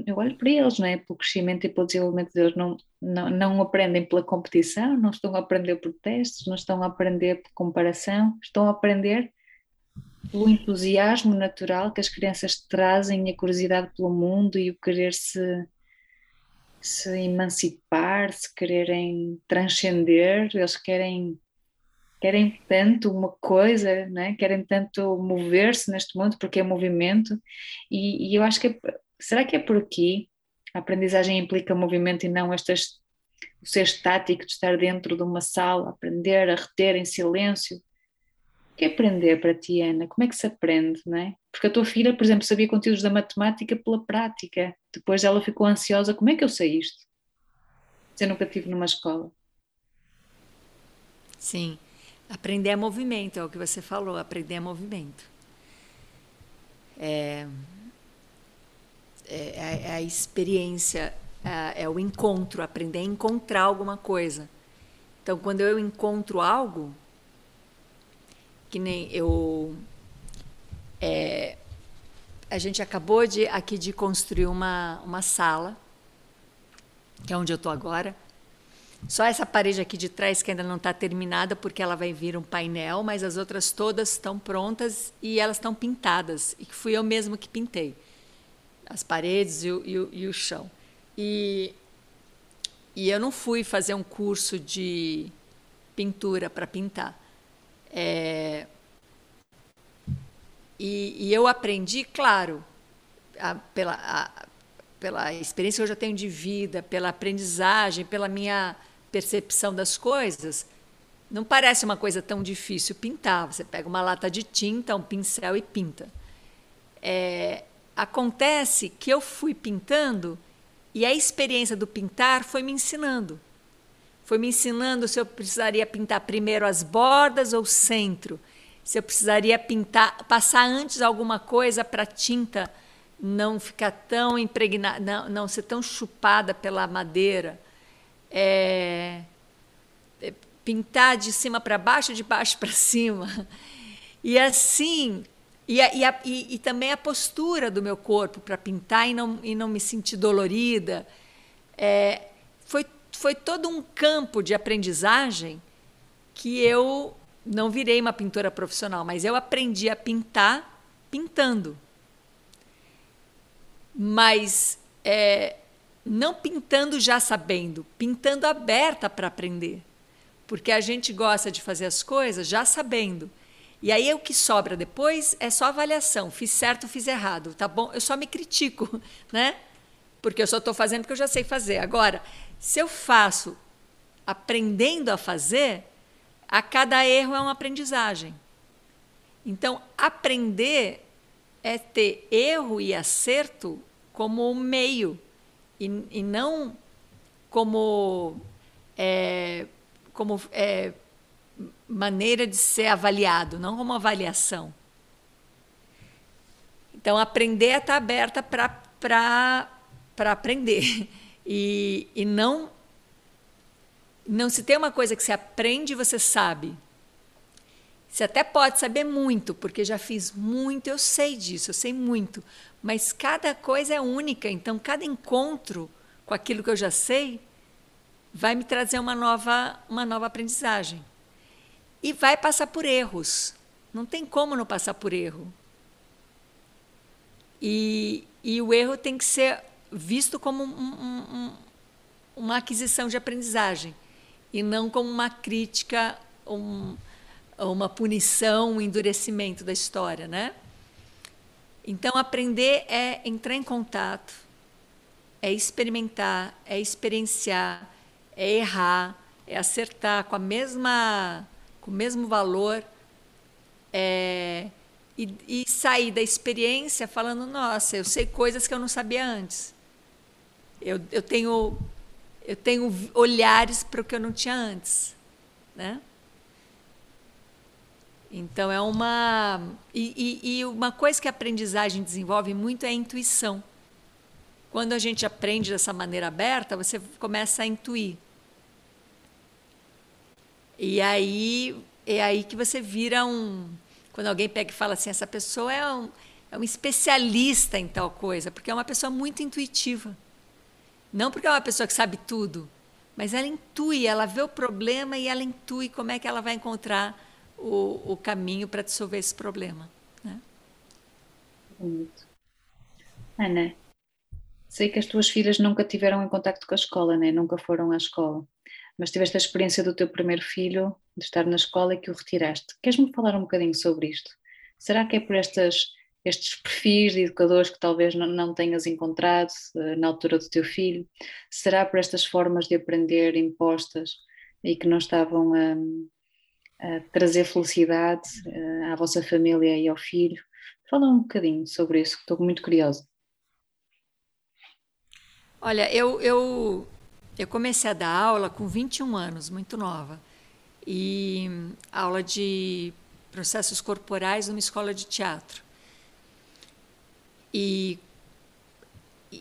Eu olho para eles, não é? Pelo crescimento e pelo desenvolvimento deles. Não, não, não aprendem pela competição, não estão a aprender por testes, não estão a aprender por comparação, estão a aprender pelo entusiasmo natural que as crianças trazem, a curiosidade pelo mundo e o querer se, se emancipar, se quererem transcender, eles querem querem tanto uma coisa, né? querem tanto mover-se neste mundo porque é movimento e, e eu acho que é, será que é por aqui a aprendizagem implica movimento e não estas o ser estático de estar dentro de uma sala, aprender a reter em silêncio que é aprender para ti, Ana? Como é que se aprende, não é? Porque a tua filha, por exemplo, sabia conteúdos da matemática pela prática. Depois ela ficou ansiosa, como é que eu sei isto? Eu nunca estive numa escola. Sim, aprender é movimento, é o que você falou, aprender é movimento. É, é, é a experiência, é, é o encontro, aprender a encontrar alguma coisa. Então, quando eu encontro algo, que nem eu é, a gente acabou de aqui de construir uma, uma sala que é onde eu estou agora só essa parede aqui de trás que ainda não está terminada porque ela vai vir um painel mas as outras todas estão prontas e elas estão pintadas. E fui eu mesmo que pintei as paredes e o, e o, e o chão. E e eu não fui fazer um curso de pintura para pintar. É, e, e, eu aprendi, claro, a, pela, a, pela experiência que eu já tenho de vida, pela aprendizagem, pela minha percepção das coisas, não parece uma coisa tão difícil pintar. Você pega uma lata de tinta, um pincel e pinta. É, acontece que eu fui pintando e a experiência do pintar foi me ensinando foi me ensinando se eu precisaria pintar primeiro as bordas ou o centro, se eu precisaria pintar, passar antes alguma coisa para a tinta não ficar tão impregnada, não, não, ser tão chupada pela madeira. É, é pintar de cima para baixo, de baixo para cima. E assim, e, a, e, a, e, e, também a postura do meu corpo para pintar e não, e não me sentir dolorida. É, foi foi todo um campo de aprendizagem que eu não virei uma pintora profissional, mas eu aprendi a pintar pintando. Mas é, não pintando já sabendo, pintando aberta para aprender. Porque a gente gosta de fazer as coisas já sabendo. E aí o que sobra depois é só avaliação. Fiz certo, fiz errado, tá bom? Eu só me critico, né? Porque eu só estou fazendo porque eu já sei fazer. Agora, se eu faço aprendendo a fazer, a cada erro é uma aprendizagem. Então, aprender é ter erro e acerto como meio e, e não como é, como é, maneira de ser avaliado, não como avaliação. Então, aprender é estar aberta para aprender. E, e não, não se tem uma coisa que você aprende e você sabe. Você até pode saber muito, porque já fiz muito, eu sei disso, eu sei muito. Mas cada coisa é única, então cada encontro com aquilo que eu já sei vai me trazer uma nova, uma nova aprendizagem. E vai passar por erros. Não tem como não passar por erro. E, e o erro tem que ser visto como um, um, um, uma aquisição de aprendizagem e não como uma crítica, uma punição, um endurecimento da história, né? Então, aprender é entrar em contato, é experimentar, é experienciar, é errar, é acertar com a mesma, com o mesmo valor, é e, e sair da experiência falando, nossa, eu sei coisas que eu não sabia antes. Eu, eu tenho eu tenho olhares para o que eu não tinha antes, né? Então é uma e, e, e, uma coisa que a aprendizagem desenvolve muito é a intuição. Quando a gente aprende dessa maneira aberta, você começa a intuir. E aí é aí que você vira um quando alguém pega e fala assim, essa pessoa é um, é um especialista em tal coisa, porque é uma pessoa muito intuitiva. Não porque é uma pessoa que sabe tudo, mas ela intui, ela vê o problema e ela intui como é que ela vai encontrar o, o caminho para dissolver esse problema. Né? Ana, sei que as tuas filhas nunca tiveram em contato com a escola, né? nunca foram à escola mas tiveste a experiência do teu primeiro filho, de estar na escola e que o retiraste. Queres-me falar um bocadinho sobre isto? Será que é por estas, estes perfis de educadores que talvez não, não tenhas encontrado uh, na altura do teu filho? Será por estas formas de aprender impostas e que não estavam a, trazer felicidade uh, à vossa família e ao filho? Fala um bocadinho sobre isso, estou muito curiosa. Olha, eu, eu eu comecei a dar aula com 21 anos, muito nova. E aula de processos corporais numa escola de teatro. E,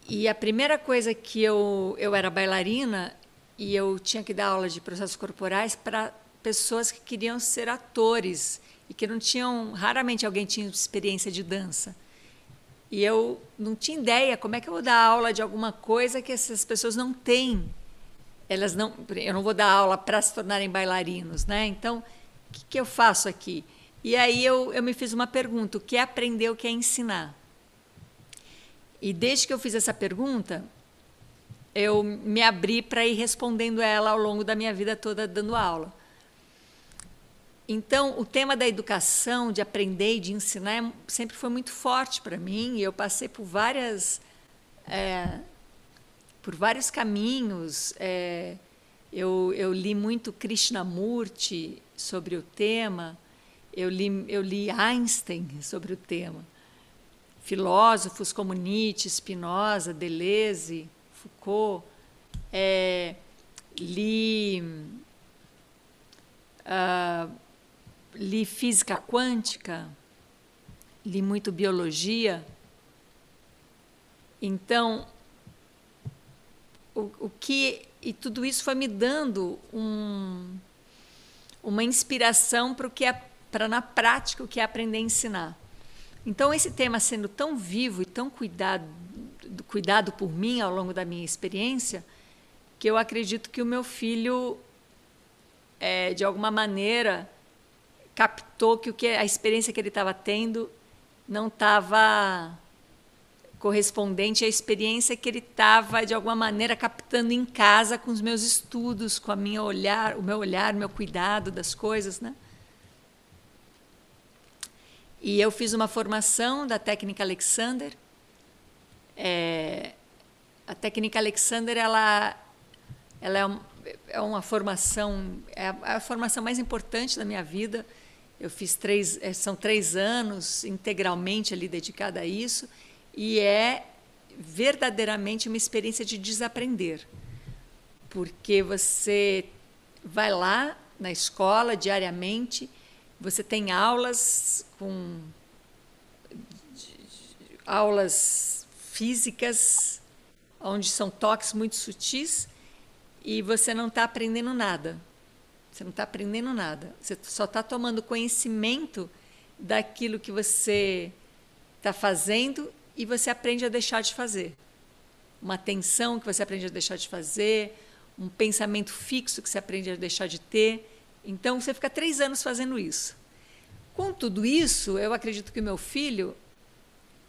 e a primeira coisa que eu, eu era bailarina e eu tinha que dar aula de processos corporais para pessoas que queriam ser atores e que não tinham, raramente alguém tinha experiência de dança. E eu não tinha ideia como é que eu vou dar aula de alguma coisa que essas pessoas não têm elas não, eu não vou dar aula para se tornarem bailarinos, né? Então, o que, que, eu faço aqui? E aí eu, eu me fiz uma pergunta: o que é aprender, o que é ensinar? E desde que eu fiz essa pergunta, eu me abri para ir respondendo ela ao longo da minha vida toda dando aula. Então, o tema da educação, de aprender e de ensinar, sempre foi muito forte para mim. E eu passei por várias é, por vários caminhos. É, eu, eu, li muito Krishnamurti sobre o tema, eu li, eu li Einstein sobre o tema, filósofos como Nietzsche, Spinoza, Deleuze, Foucault, é, li, uh, li física quântica, li muito biologia. Então, o, o que e tudo isso foi me dando um, uma inspiração para o que é para na prática o que é aprender a ensinar. Então esse tema sendo tão vivo e tão cuidado cuidado por mim ao longo da minha experiência, que eu acredito que o meu filho é, de alguma maneira captou que o que a experiência que ele estava tendo não estava correspondente à experiência que ele estava de alguma maneira captando em casa com os meus estudos, com a minha olhar, o meu olhar, o meu cuidado das coisas, né? E eu fiz uma formação da técnica Alexander. É, a técnica Alexander ela, ela é, um, é uma formação é a, é a, formação mais importante da minha vida. Eu fiz três, é, são três anos integralmente ali dedicada a isso e é verdadeiramente uma experiência de desaprender, porque você vai lá na escola diariamente, você tem aulas com aulas físicas, onde são toques muito sutis, e você não está aprendendo nada. Você não está aprendendo nada. Você só está tomando conhecimento daquilo que você está fazendo e você aprende a deixar de fazer. Uma atenção que você aprende a deixar de fazer, um pensamento fixo que você aprende a deixar de ter. Então, você fica três anos fazendo isso. Com tudo isso, eu acredito que o meu filho,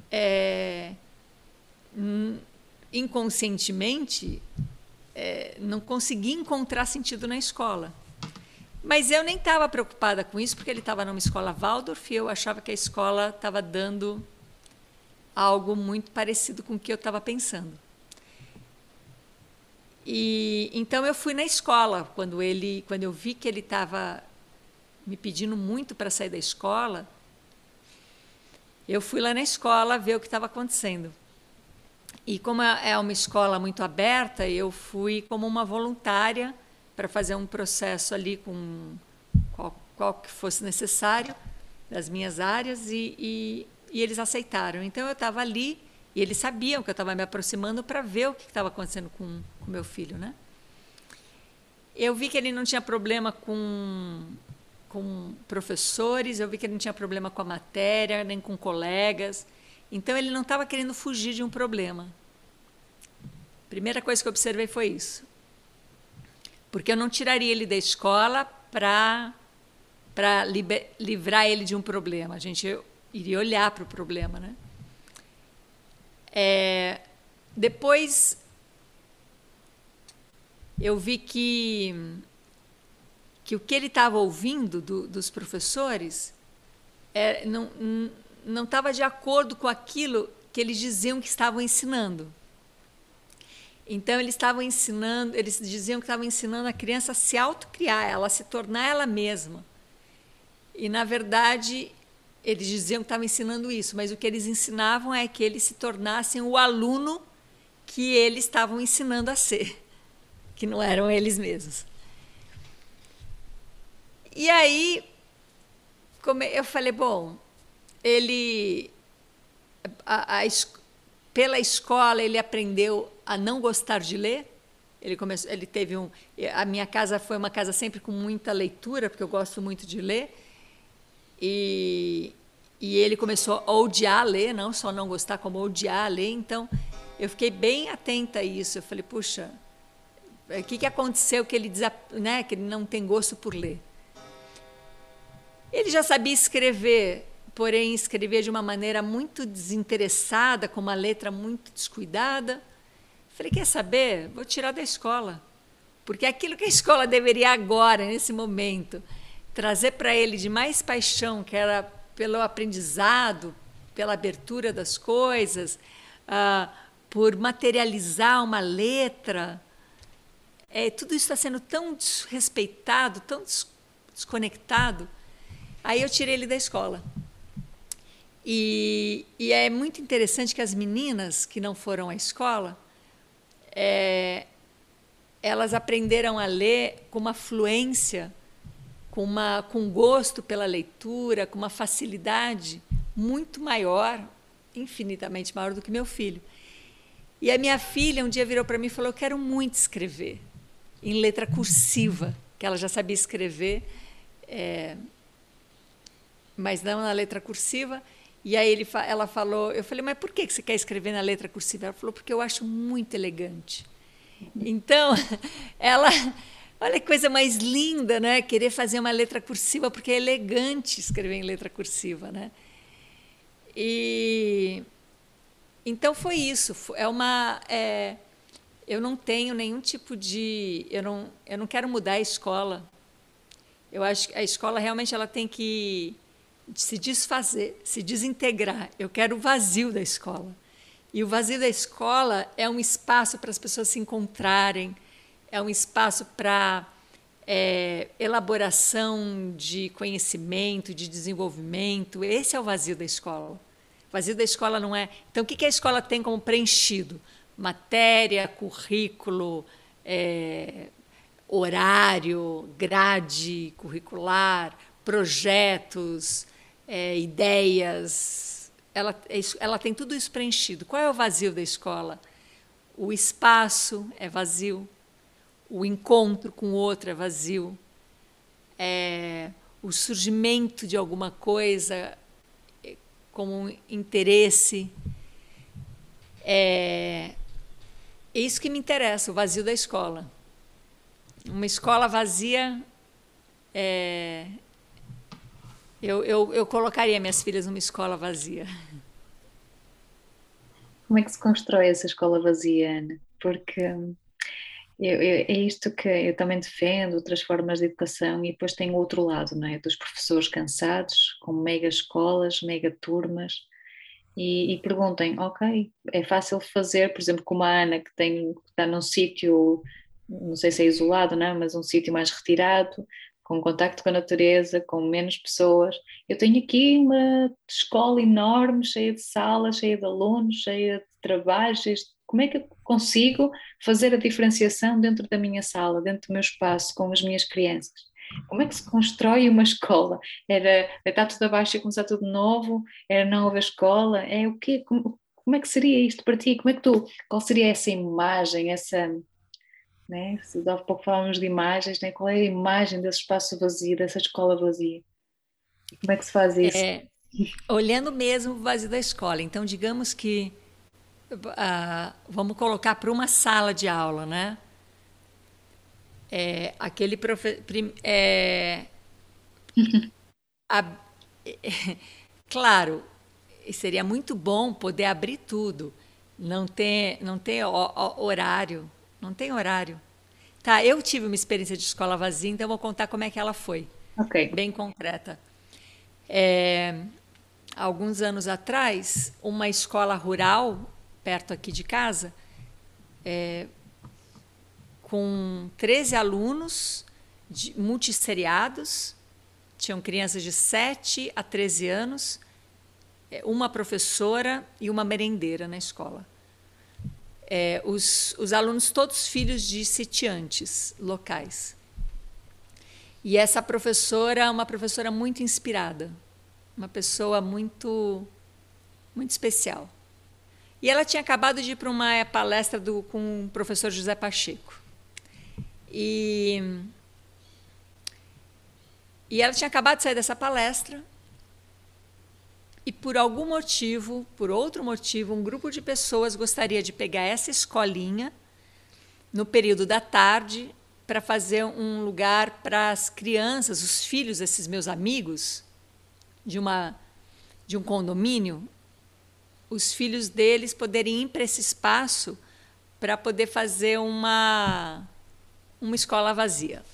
é, inconscientemente, é, não conseguia encontrar sentido na escola. Mas eu nem estava preocupada com isso, porque ele estava numa escola Waldorf e eu achava que a escola estava dando algo muito parecido com o que eu estava pensando. E então eu fui na escola quando ele, quando eu vi que ele estava me pedindo muito para sair da escola, eu fui lá na escola ver o que estava acontecendo. E como é, uma escola muito aberta, eu fui como uma voluntária para fazer um processo ali com qual, qual, que fosse necessário das minhas áreas e, e, e eles aceitaram. Então eu estava ali e eles sabiam que eu estava me aproximando para ver o que estava acontecendo com o meu filho, né? Eu vi que ele não tinha problema com com professores, eu vi que ele não tinha problema com a matéria, nem com colegas. Então ele não estava querendo fugir de um problema. Primeira coisa que eu observei foi isso. Porque eu não tiraria ele da escola para para livrar ele de um problema. A gente iria olhar para o problema, né? É, depois eu vi que que o que ele estava ouvindo do, dos professores é, não não estava de acordo com aquilo que eles diziam que estavam ensinando. Então eles estavam ensinando, eles diziam que estavam ensinando a criança a se autocriar, ela a se tornar ela mesma. E na verdade eles diziam que estavam ensinando isso, mas o que eles ensinavam é que eles se tornassem o aluno que eles estavam ensinando a ser, que não eram eles mesmos. E aí eu falei, bom, ele a, a, pela escola ele aprendeu a não gostar de ler. Ele começou, ele teve um, a minha casa foi uma casa sempre com muita leitura, porque eu gosto muito de ler. E, e ele começou a odiar ler, não só não gostar, como odiar ler. Então, eu fiquei bem atenta a isso. Eu falei, puxa, o que, que aconteceu que ele, né, que ele não tem gosto por ler? Ele já sabia escrever, porém escrevia de uma maneira muito desinteressada, com uma letra muito descuidada. Falei, quer saber? Vou tirar da escola. Porque aquilo que a escola deveria agora, nesse momento, trazer para ele de mais paixão, que era pelo aprendizado, pela abertura das coisas, ah, por materializar uma letra, é, tudo isso está sendo tão desrespeitado, tão desconectado. Aí eu tirei ele da escola. E, e, é muito interessante que as meninas que não foram à escola, é, elas aprenderam a ler com uma fluência, com, uma, com gosto pela leitura, com uma facilidade muito maior, infinitamente maior do que meu filho. E a minha filha um dia virou para mim e falou: Eu quero muito escrever, em letra cursiva, que ela já sabia escrever, é, mas não na letra cursiva. E aí ele, ela falou, eu falei, mas por que você quer escrever na letra cursiva? Ela falou, porque eu acho muito elegante. Então, ela, olha que coisa mais linda, né? Querer fazer uma letra cursiva, porque é elegante escrever em letra cursiva, né? E então foi isso. É uma, é, eu não tenho nenhum tipo de, eu não, eu não quero mudar a escola. Eu acho que a escola realmente ela tem que se desfazer, se desintegrar. Eu quero o vazio da escola. E o vazio da escola é um espaço para as pessoas se encontrarem, é um espaço para é, elaboração de conhecimento, de desenvolvimento. Esse é o vazio da escola. O vazio da escola não é. Então, o que a escola tem como preenchido? Matéria, currículo, é, horário, grade curricular, projetos, é, ideias. Ela, é ela tem tudo isso preenchido. Qual é o vazio da escola? O espaço é vazio, o encontro com o outro é vazio, é, o surgimento de alguma coisa é, como um interesse. É, é isso que me interessa, o vazio da escola. Uma escola vazia, é, eu, eu, eu colocaria minhas filhas numa escola vazia. Como é que se constrói essa escola vazia, Ana? Porque hum, eu, eu, é isto que eu também defendo, outras formas de educação, e depois tem o outro lado, não é? Dos professores cansados, com mega escolas, mega turmas, e, e perguntem, ok, é fácil fazer, por exemplo, como a Ana, que, tem, que está num sítio, não sei se é isolado, não, é? mas um sítio mais retirado, com contacto com a natureza, com menos pessoas. Eu tenho aqui uma escola enorme, cheia de salas, cheia de alunos, cheia de trabalhos. Como é que eu consigo fazer a diferenciação dentro da minha sala, dentro do meu espaço, com as minhas crianças? Como é que se constrói uma escola? Era deitar tudo abaixo e começar tudo novo? Era nova escola? É o quê? Como, como é que seria isto para ti? Como é que tu, qual seria essa imagem, essa né? Se há pouco falávamos de imagens, né? qual é a imagem desse espaço vazio, dessa escola vazia? Como é que se faz isso? É, olhando mesmo o vazio da escola. Então, digamos que uh, vamos colocar para uma sala de aula, né? É, aquele profe é, a, é, claro, seria muito bom poder abrir tudo, não ter, não ter horário não tem horário. Tá, eu tive uma experiência de escola vazia, então eu vou contar como é que ela foi. Ok. Bem concreta. É, alguns anos atrás, uma escola rural, perto aqui de casa, é, com 13 alunos de, multisseriados, tinham crianças de 7 a 13 anos, é, uma professora e uma merendeira na escola é, os, os alunos todos filhos de sitiantes locais. E essa professora é uma professora muito inspirada, uma pessoa muito, muito especial. E ela tinha acabado de ir para uma palestra do, com o professor José Pacheco. E, e ela tinha acabado de sair dessa palestra e por algum motivo, por outro motivo, um grupo de pessoas gostaria de pegar essa escolinha no período da tarde para fazer um lugar para as crianças, os filhos desses meus amigos de uma de um condomínio, os filhos deles poderem ir para esse espaço para poder fazer uma uma escola vazia.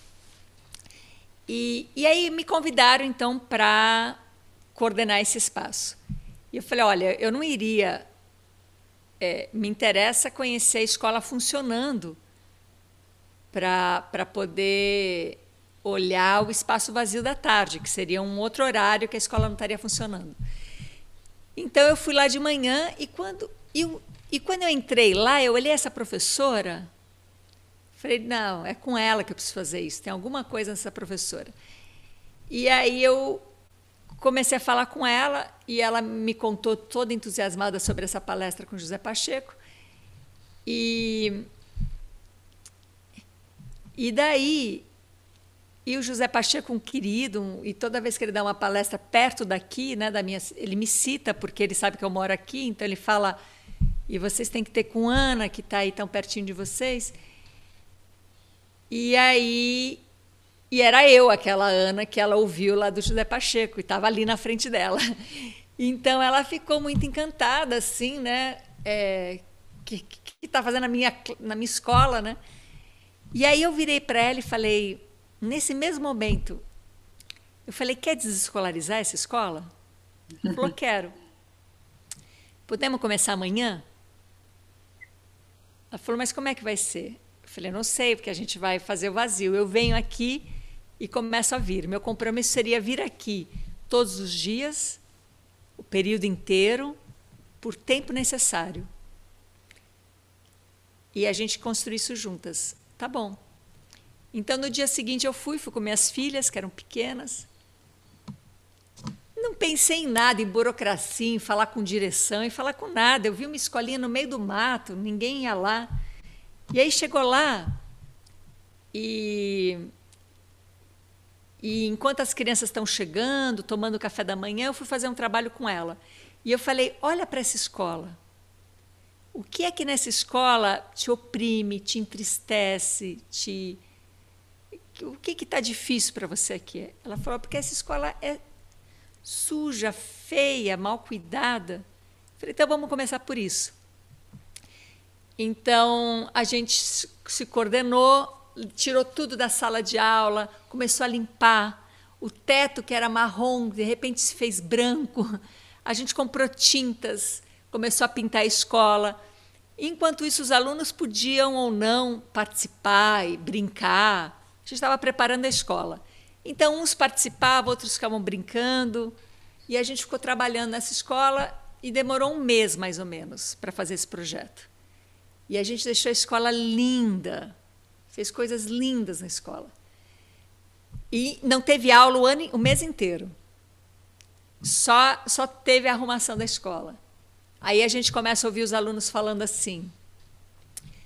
E, e aí me convidaram então para coordenar esse espaço. E eu falei: olha, eu não iria. É, me interessa conhecer a escola funcionando para poder olhar o espaço vazio da tarde, que seria um outro horário que a escola não estaria funcionando. Então eu fui lá de manhã e quando eu, e quando eu entrei lá, eu olhei essa professora, falei, não, é com ela que eu preciso fazer isso, tem alguma coisa nessa professora. E aí eu comecei a falar com ela e ela me contou toda entusiasmada sobre essa palestra com José Pacheco. E, e daí, e o José Pacheco, um querido, um, e toda vez que ele dá uma palestra perto daqui, né, da minha, ele me cita, porque ele sabe que eu moro aqui, então ele fala, e vocês têm que ter com Ana, que está aí tão pertinho de vocês. E aí e era eu, aquela Ana, que ela ouviu lá do José Pacheco, e estava ali na frente dela. Então ela ficou muito encantada, assim, né? É, que está fazendo na minha, na minha escola, né? E aí eu virei para ela e falei, nesse mesmo momento, eu falei, quer desescolarizar essa escola? Ela falou, quero. Podemos começar amanhã? Ela falou, mas como é que vai ser? Eu falei, não sei, porque a gente vai fazer o vazio. Eu venho aqui e começo a vir. Meu compromisso seria vir aqui todos os dias, o período inteiro, por tempo necessário. E a gente construir isso juntas. Tá bom. Então, no dia seguinte, eu fui, fui com minhas filhas, que eram pequenas. Não pensei em nada, em burocracia, em falar com direção, em falar com nada. Eu vi uma escolinha no meio do mato, ninguém ia lá. E aí chegou lá e e enquanto as crianças estão chegando, tomando café da manhã, eu fui fazer um trabalho com ela. E eu falei: olha para essa escola. O que é que nessa escola te oprime, te entristece, te. O que está difícil para você aqui? Ela falou: porque essa escola é suja, feia, mal cuidada. Eu falei: então vamos começar por isso. Então a gente se coordenou, tirou tudo da sala de aula, começou a limpar. O teto, que era marrom, de repente se fez branco. A gente comprou tintas, começou a pintar a escola. Enquanto isso, os alunos podiam ou não participar e brincar. A gente estava preparando a escola. Então, uns participavam, outros ficavam brincando. E a gente ficou trabalhando nessa escola e demorou um mês, mais ou menos, para fazer esse projeto. E a gente deixou a escola linda, fez coisas lindas na escola. E não teve aula o, ano, o mês inteiro. Só, só teve a arrumação da escola. Aí a gente começa a ouvir os alunos falando assim.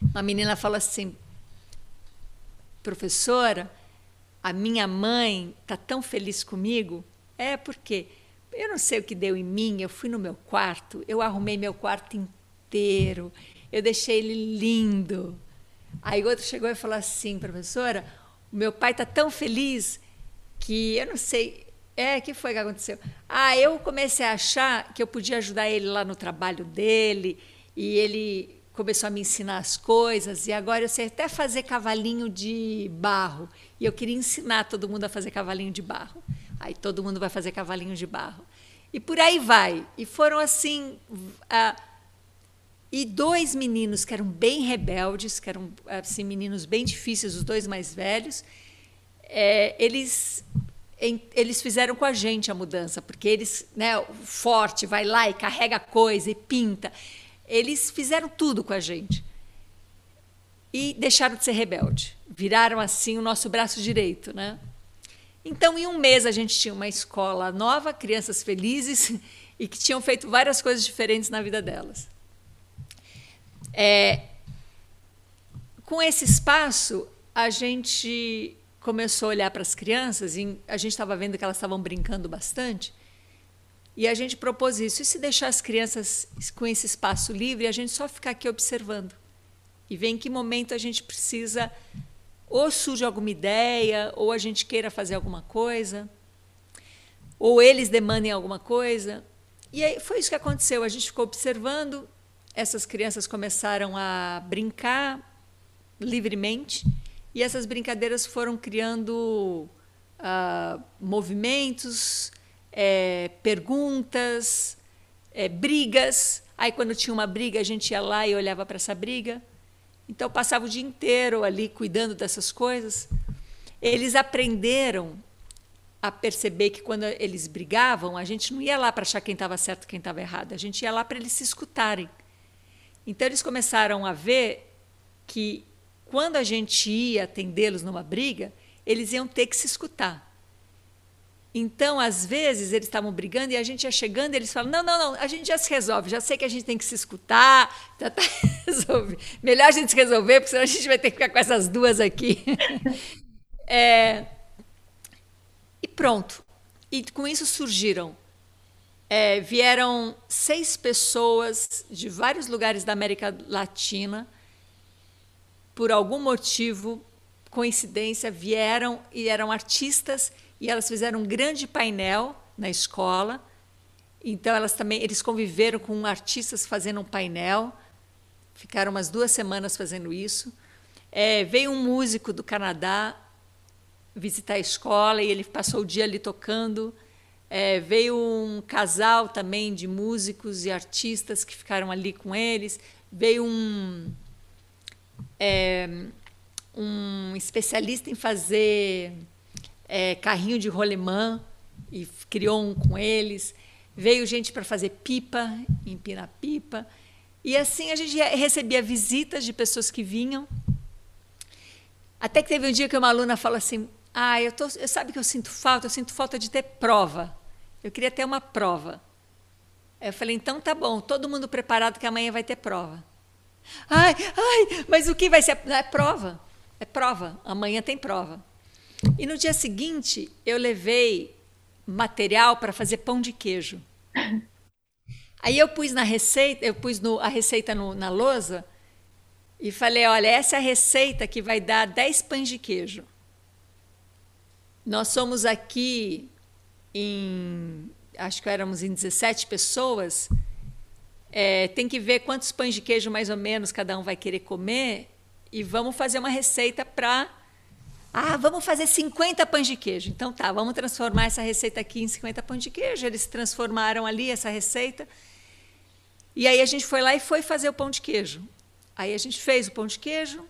Uma menina fala assim: professora, a minha mãe está tão feliz comigo. É porque eu não sei o que deu em mim. Eu fui no meu quarto, eu arrumei meu quarto inteiro, eu deixei ele lindo. Aí outro chegou e falou assim, professora, o meu pai está tão feliz que eu não sei. É, que foi que aconteceu? Ah, eu comecei a achar que eu podia ajudar ele lá no trabalho dele, e ele começou a me ensinar as coisas, e agora eu sei até fazer cavalinho de barro. E eu queria ensinar todo mundo a fazer cavalinho de barro. Aí todo mundo vai fazer cavalinho de barro. E por aí vai. E foram assim. Ah, e dois meninos que eram bem rebeldes, que eram assim, meninos bem difíceis, os dois mais velhos, é, eles, em, eles fizeram com a gente a mudança, porque eles, né, forte, vai lá e carrega coisa e pinta. Eles fizeram tudo com a gente. E deixaram de ser rebelde. Viraram assim o nosso braço direito, né? Então, em um mês a gente tinha uma escola nova, crianças felizes e que tinham feito várias coisas diferentes na vida delas. É, com esse espaço, a gente começou a olhar para as crianças e a gente estava vendo que elas estavam brincando bastante. E a gente propôs isso. E se deixar as crianças com esse espaço livre a gente só ficar aqui observando? E ver em que momento a gente precisa, ou surge alguma ideia, ou a gente queira fazer alguma coisa, ou eles demandem alguma coisa. E aí foi isso que aconteceu. A gente ficou observando essas crianças começaram a brincar livremente e essas brincadeiras foram criando uh, movimentos, é, perguntas, é, brigas. Aí, quando tinha uma briga, a gente ia lá e olhava para essa briga. Então, passava o dia inteiro ali cuidando dessas coisas. Eles aprenderam a perceber que quando eles brigavam, a gente não ia lá para achar quem estava certo e quem estava errado, a gente ia lá para eles se escutarem. Então eles começaram a ver que quando a gente ia atendê-los numa briga, eles iam ter que se escutar. Então, às vezes, eles estavam brigando e a gente ia chegando e eles falam: não, não, não, a gente já se resolve, já sei que a gente tem que se escutar, já está resolvido. Melhor a gente se resolver, porque senão a gente vai ter que ficar com essas duas aqui. é, e pronto. E com isso surgiram é, vieram seis pessoas de vários lugares da América Latina, por algum motivo, coincidência, vieram e eram artistas e elas fizeram um grande painel na escola. Então elas também, eles conviveram com artistas fazendo um painel, ficaram umas duas semanas fazendo isso. É, veio um músico do Canadá visitar a escola e ele passou o dia ali tocando. É, veio um casal também de músicos e artistas que ficaram ali com eles. Veio um, é, um especialista em fazer é, carrinho de rolemã e criou um com eles. Veio gente para fazer pipa, empinar pipa. E assim a gente recebia visitas de pessoas que vinham. Até que teve um dia que uma aluna falou assim: Ah, eu, tô, eu sabe que eu sinto falta? Eu sinto falta de ter prova. Eu queria ter uma prova. Eu falei: Então tá bom, todo mundo preparado que amanhã vai ter prova. Ai, ai, mas o que vai ser? É prova. É prova. Amanhã tem prova. E no dia seguinte, eu levei material para fazer pão de queijo. Aí eu pus na receita, eu pus no, a receita no, na lousa e falei: olha, essa é a receita que vai dar 10 pães de queijo. Nós somos aqui em. Acho que éramos em 17 pessoas. É, tem que ver quantos pães de queijo mais ou menos cada um vai querer comer e vamos fazer uma receita para. Ah, vamos fazer 50 pães de queijo. Então tá, vamos transformar essa receita aqui em 50 pães de queijo. Eles transformaram ali essa receita. E aí a gente foi lá e foi fazer o pão de queijo. Aí a gente fez o pão de queijo,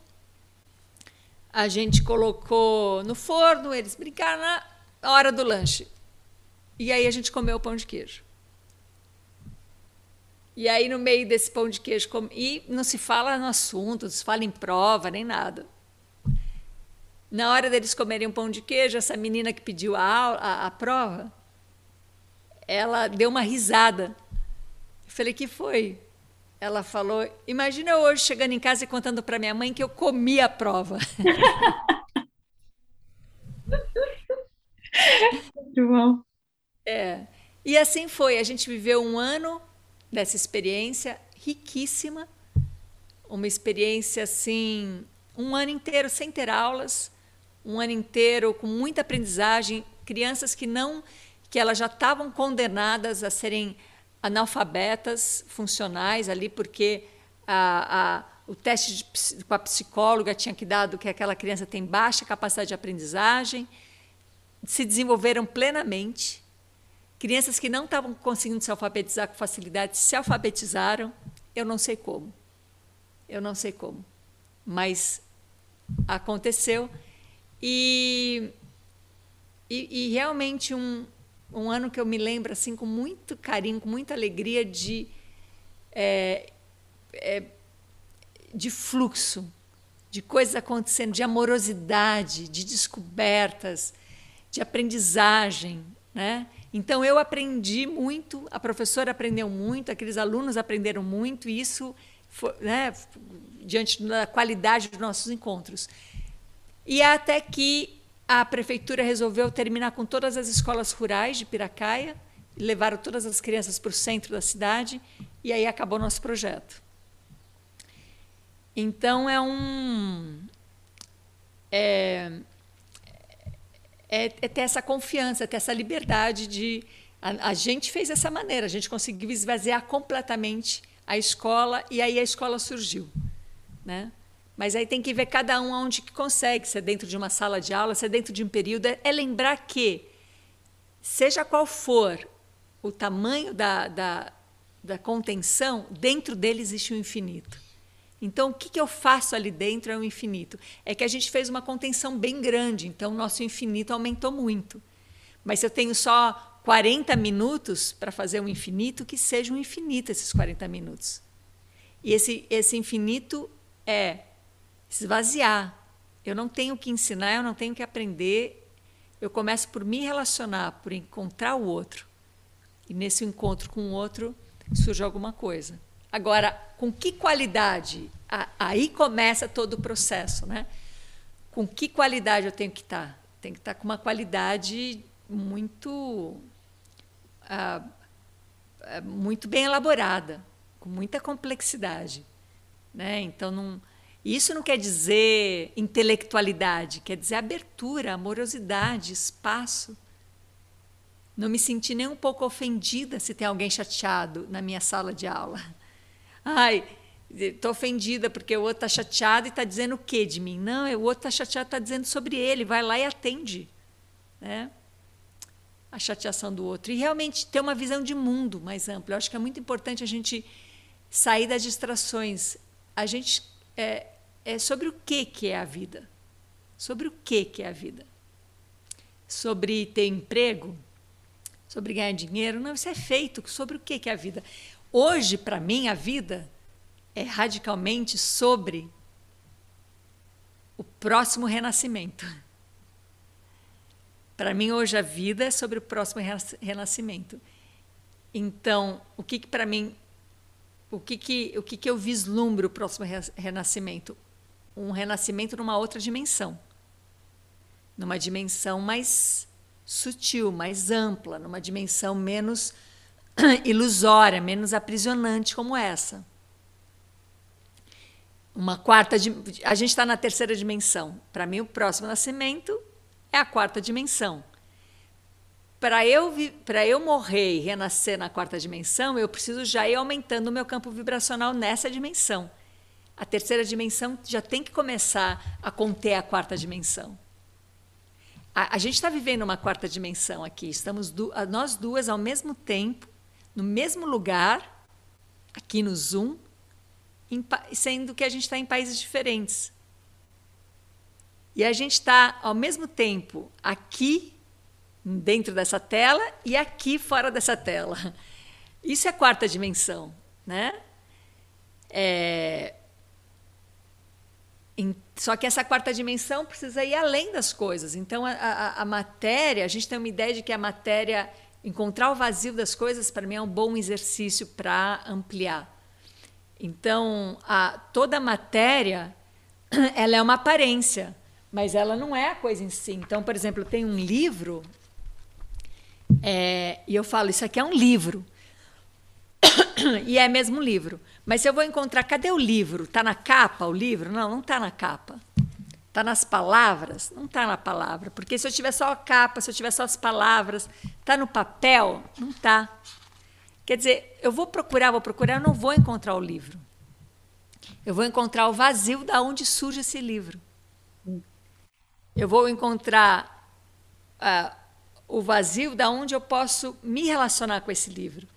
a gente colocou no forno, eles brincaram na hora do lanche. E aí a gente comeu o pão de queijo. E aí, no meio desse pão de queijo, e não se fala no assunto, não se fala em prova, nem nada. Na hora deles comerem um pão de queijo, essa menina que pediu a, a, a prova, ela deu uma risada. Eu falei, que foi? Ela falou, imagina eu hoje chegando em casa e contando para minha mãe que eu comi a prova. Muito bom. É. E assim foi, a gente viveu um ano dessa experiência riquíssima, uma experiência assim, um ano inteiro sem ter aulas, um ano inteiro com muita aprendizagem, crianças que não que elas já estavam condenadas a serem analfabetas funcionais ali porque a, a, o teste de, com a psicóloga tinha que dado que aquela criança tem baixa capacidade de aprendizagem, se desenvolveram plenamente Crianças que não estavam conseguindo se alfabetizar com facilidade se alfabetizaram. Eu não sei como. Eu não sei como. Mas aconteceu. E, e, e realmente um, um ano que eu me lembro assim com muito carinho, com muita alegria de, é, é, de fluxo, de coisas acontecendo, de amorosidade, de descobertas, de aprendizagem, né? Então eu aprendi muito, a professora aprendeu muito, aqueles alunos aprenderam muito, e isso foi, né, diante da qualidade dos nossos encontros. E até que a prefeitura resolveu terminar com todas as escolas rurais de Piracaia, levaram todas as crianças para o centro da cidade, e aí acabou nosso projeto. Então é um. É, é, é ter essa confiança, ter essa liberdade de. A, a, gente fez dessa maneira, a gente conseguiu esvaziar completamente a escola e aí a escola surgiu. Né? Mas aí tem que ver cada um onde que consegue, se é dentro de uma sala de aula, se é dentro de um período. É, lembrar que, seja qual for o tamanho da, da, da contenção, dentro dele existe o um infinito. Então, o que, que eu faço ali dentro é o infinito. É que a gente fez uma contenção bem grande, então o nosso infinito aumentou muito. Mas se eu tenho só 40 minutos para fazer um infinito, que seja um infinito esses 40 minutos. E esse, esse infinito é esvaziar. Eu não tenho que ensinar, eu não tenho que aprender. Eu começo por me relacionar, por encontrar o outro. E nesse encontro com o outro surge alguma coisa. Agora, com que qualidade? Aí começa todo o processo, né? Com que qualidade eu tenho que estar? Tem que estar com uma qualidade muito, ah, é, muito bem elaborada, com muita complexidade, né? Então não, isso não quer dizer intelectualidade, quer dizer abertura, amorosidade, espaço. Não me senti nem um pouco ofendida se tem alguém chateado na minha sala de aula. Ai, estou ofendida porque o outro está chateado e está dizendo o quê de mim? Não, o outro está chateado está dizendo sobre ele. Vai lá e atende. Né? A chateação do outro. E realmente ter uma visão de mundo mais ampla. Eu acho que é muito importante a gente sair das distrações. A gente é, é sobre o que, que é a vida. Sobre o que, que é a vida? Sobre ter emprego? Sobre ganhar dinheiro? Não, isso é feito. Sobre o que, que é a vida? Hoje, para mim, a vida é radicalmente sobre o próximo renascimento. Para mim, hoje, a vida é sobre o próximo renascimento. Então, o que, que para mim, o que, que, o que, que eu vislumbro o próximo renascimento? Um renascimento numa outra dimensão. Numa dimensão mais sutil, mais ampla, numa dimensão menos ilusória, menos aprisionante como essa. Uma quarta. A gente está na terceira dimensão. Para mim, o próximo nascimento é a quarta dimensão. Para eu, eu morrer e renascer na quarta dimensão, eu preciso já ir aumentando o meu campo vibracional nessa dimensão. A terceira dimensão já tem que começar a conter a quarta dimensão. A, a gente está vivendo uma quarta dimensão aqui. Estamos du nós duas ao mesmo tempo, no mesmo lugar, aqui no Zoom, sendo que a gente está em países diferentes. E a gente está, ao mesmo tempo, aqui, dentro dessa tela, e aqui, fora dessa tela. Isso é a quarta dimensão. Né? É... Só que essa quarta dimensão precisa ir além das coisas. Então, a, a, a matéria, a gente tem uma ideia de que a matéria, encontrar o vazio das coisas, para mim, é um bom exercício para ampliar. Então, a, toda a matéria, ela é uma aparência mas ela não é a coisa em si. Então, por exemplo, tem um livro é, e eu falo, isso aqui é um livro. e é mesmo um livro. Mas eu vou encontrar, cadê o livro? Está na capa o livro? Não, não está na capa. Está nas palavras? Não está na palavra. Porque se eu tiver só a capa, se eu tiver só as palavras, está no papel? Não está. Quer dizer, eu vou procurar, vou procurar, eu não vou encontrar o livro. Eu vou encontrar o vazio da onde surge esse livro eu vou encontrar uh, o vazio da onde eu posso me relacionar com esse livro.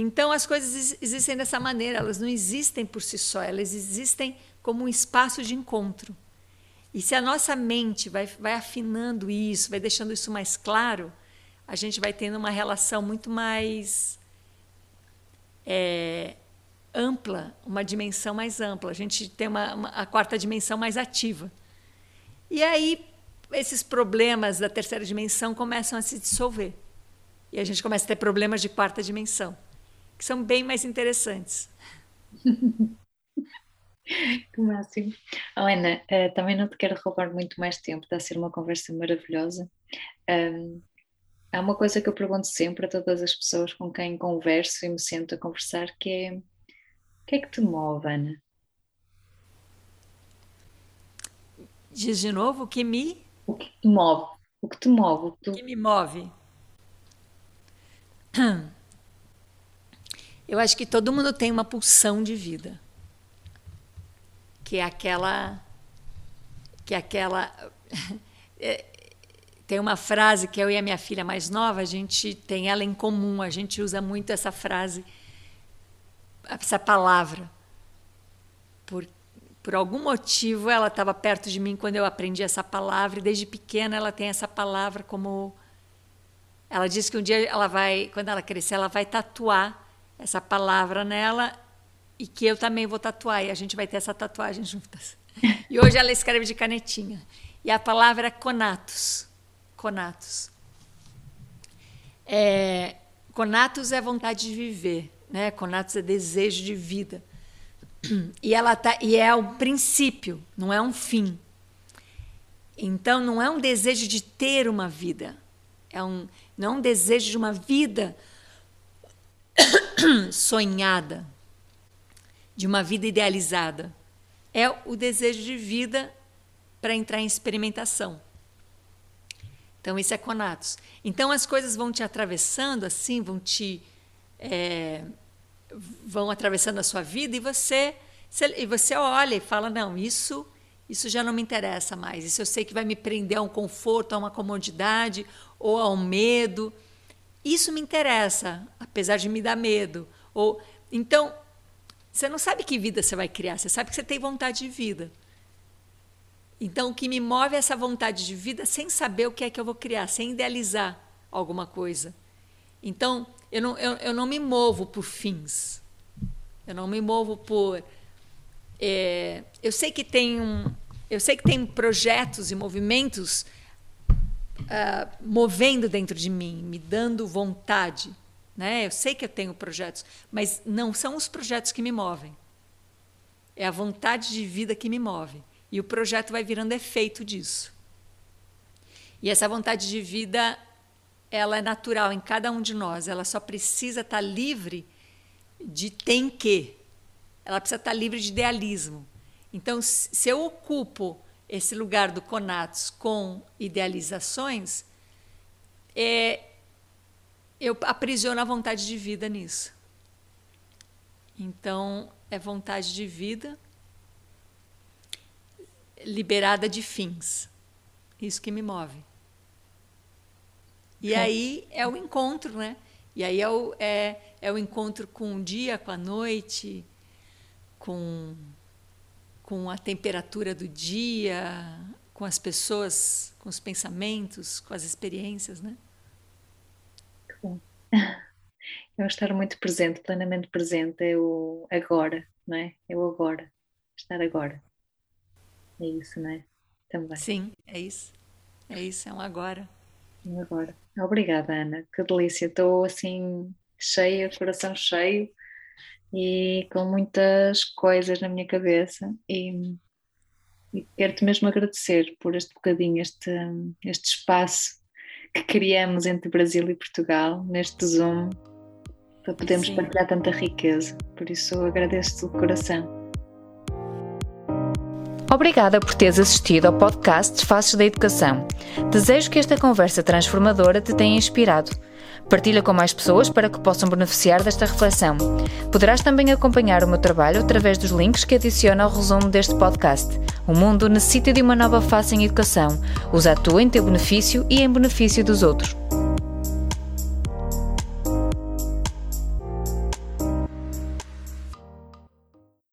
Então as coisas existem dessa maneira, elas não existem por si só, elas existem como um espaço de encontro. E se a nossa mente vai, vai afinando isso, vai deixando isso mais claro, a gente vai tendo uma relação muito mais é, ampla, uma dimensão mais ampla. A gente tem uma, uma, a quarta dimensão mais ativa. E aí esses problemas da terceira dimensão começam a se dissolver. E a gente começa a ter problemas de quarta dimensão, que são bem mais interessantes. que máximo. Oh, Ana, uh, também não te quero roubar muito mais tempo, está a ser uma conversa maravilhosa. Um, há uma coisa que eu pergunto sempre a todas as pessoas com quem converso e me sento a conversar, que é o que é que te move, Ana? Diz de novo o que me. O que te move. O que te move. O que, tu... que me move. Eu acho que todo mundo tem uma pulsão de vida. Que é aquela. Que é aquela. É, tem uma frase que eu e a minha filha mais nova, a gente tem ela em comum, a gente usa muito essa frase, essa palavra. Porque por algum motivo ela estava perto de mim quando eu aprendi essa palavra e desde pequena ela tem essa palavra como ela diz que um dia ela vai quando ela crescer ela vai tatuar essa palavra nela e que eu também vou tatuar e a gente vai ter essa tatuagem juntas. E hoje ela escreve de canetinha. E a palavra é conatos conatos é, conatos é vontade de viver né? Conatos é desejo de vida. E ela tá e é o princípio, não é um fim. Então não é um desejo de ter uma vida, é um não é um desejo de uma vida sonhada, de uma vida idealizada. É o desejo de vida para entrar em experimentação. Então, isso é conatos. Então, as coisas vão te atravessando assim, vão te é, vão atravessando a sua vida e você, e você olha e fala: não, isso, isso já não me interessa mais. Isso eu sei que vai me prender a um conforto, a uma comodidade ou a um medo. Isso me interessa, apesar de me dar medo. Ou então você não sabe que vida você vai criar, você sabe que você tem vontade de vida. Então, o que me move é essa vontade de vida sem saber o que é que eu vou criar, sem idealizar alguma coisa. Então, eu não, eu, eu não me movo por fins. Eu não me movo por. É, eu sei que tem um, eu sei que tem projetos e movimentos uh, movendo dentro de mim, me dando vontade. Né? Eu sei que eu tenho projetos, mas não são os projetos que me movem. É a vontade de vida que me move. E o projeto vai virando efeito disso. E essa vontade de vida, ela é natural em cada um de nós. Ela só precisa estar livre de tem que. Ela precisa estar livre de idealismo. Então, se eu ocupo esse lugar do Conatos com idealizações, é, eu aprisiono a vontade de vida nisso. Então, é vontade de vida liberada de fins. Isso que me move. E é. aí é o encontro, né? E aí é o, é, é o encontro com o dia, com a noite, com, com a temperatura do dia, com as pessoas, com os pensamentos, com as experiências, né? Bom. É estar muito presente, plenamente presente, é o agora, não é? É o agora, estar agora. É isso, né? Também. Sim, é isso. É isso, é um agora. Um agora. Obrigada, Ana. Que delícia. Estou assim cheia, coração cheio e com muitas coisas na minha cabeça e, e quero-te mesmo agradecer por este bocadinho, este, este espaço que criamos entre Brasil e Portugal neste Zoom para podermos Sim. partilhar tanta riqueza. Por isso agradeço-te do coração. Obrigada por teres assistido ao podcast Faces da Educação. Desejo que esta conversa transformadora te tenha inspirado. Partilha com mais pessoas para que possam beneficiar desta reflexão. Poderás também acompanhar o meu trabalho através dos links que adiciono ao resumo deste podcast. O mundo necessita de uma nova face em educação. Usa a tua em teu benefício e em benefício dos outros.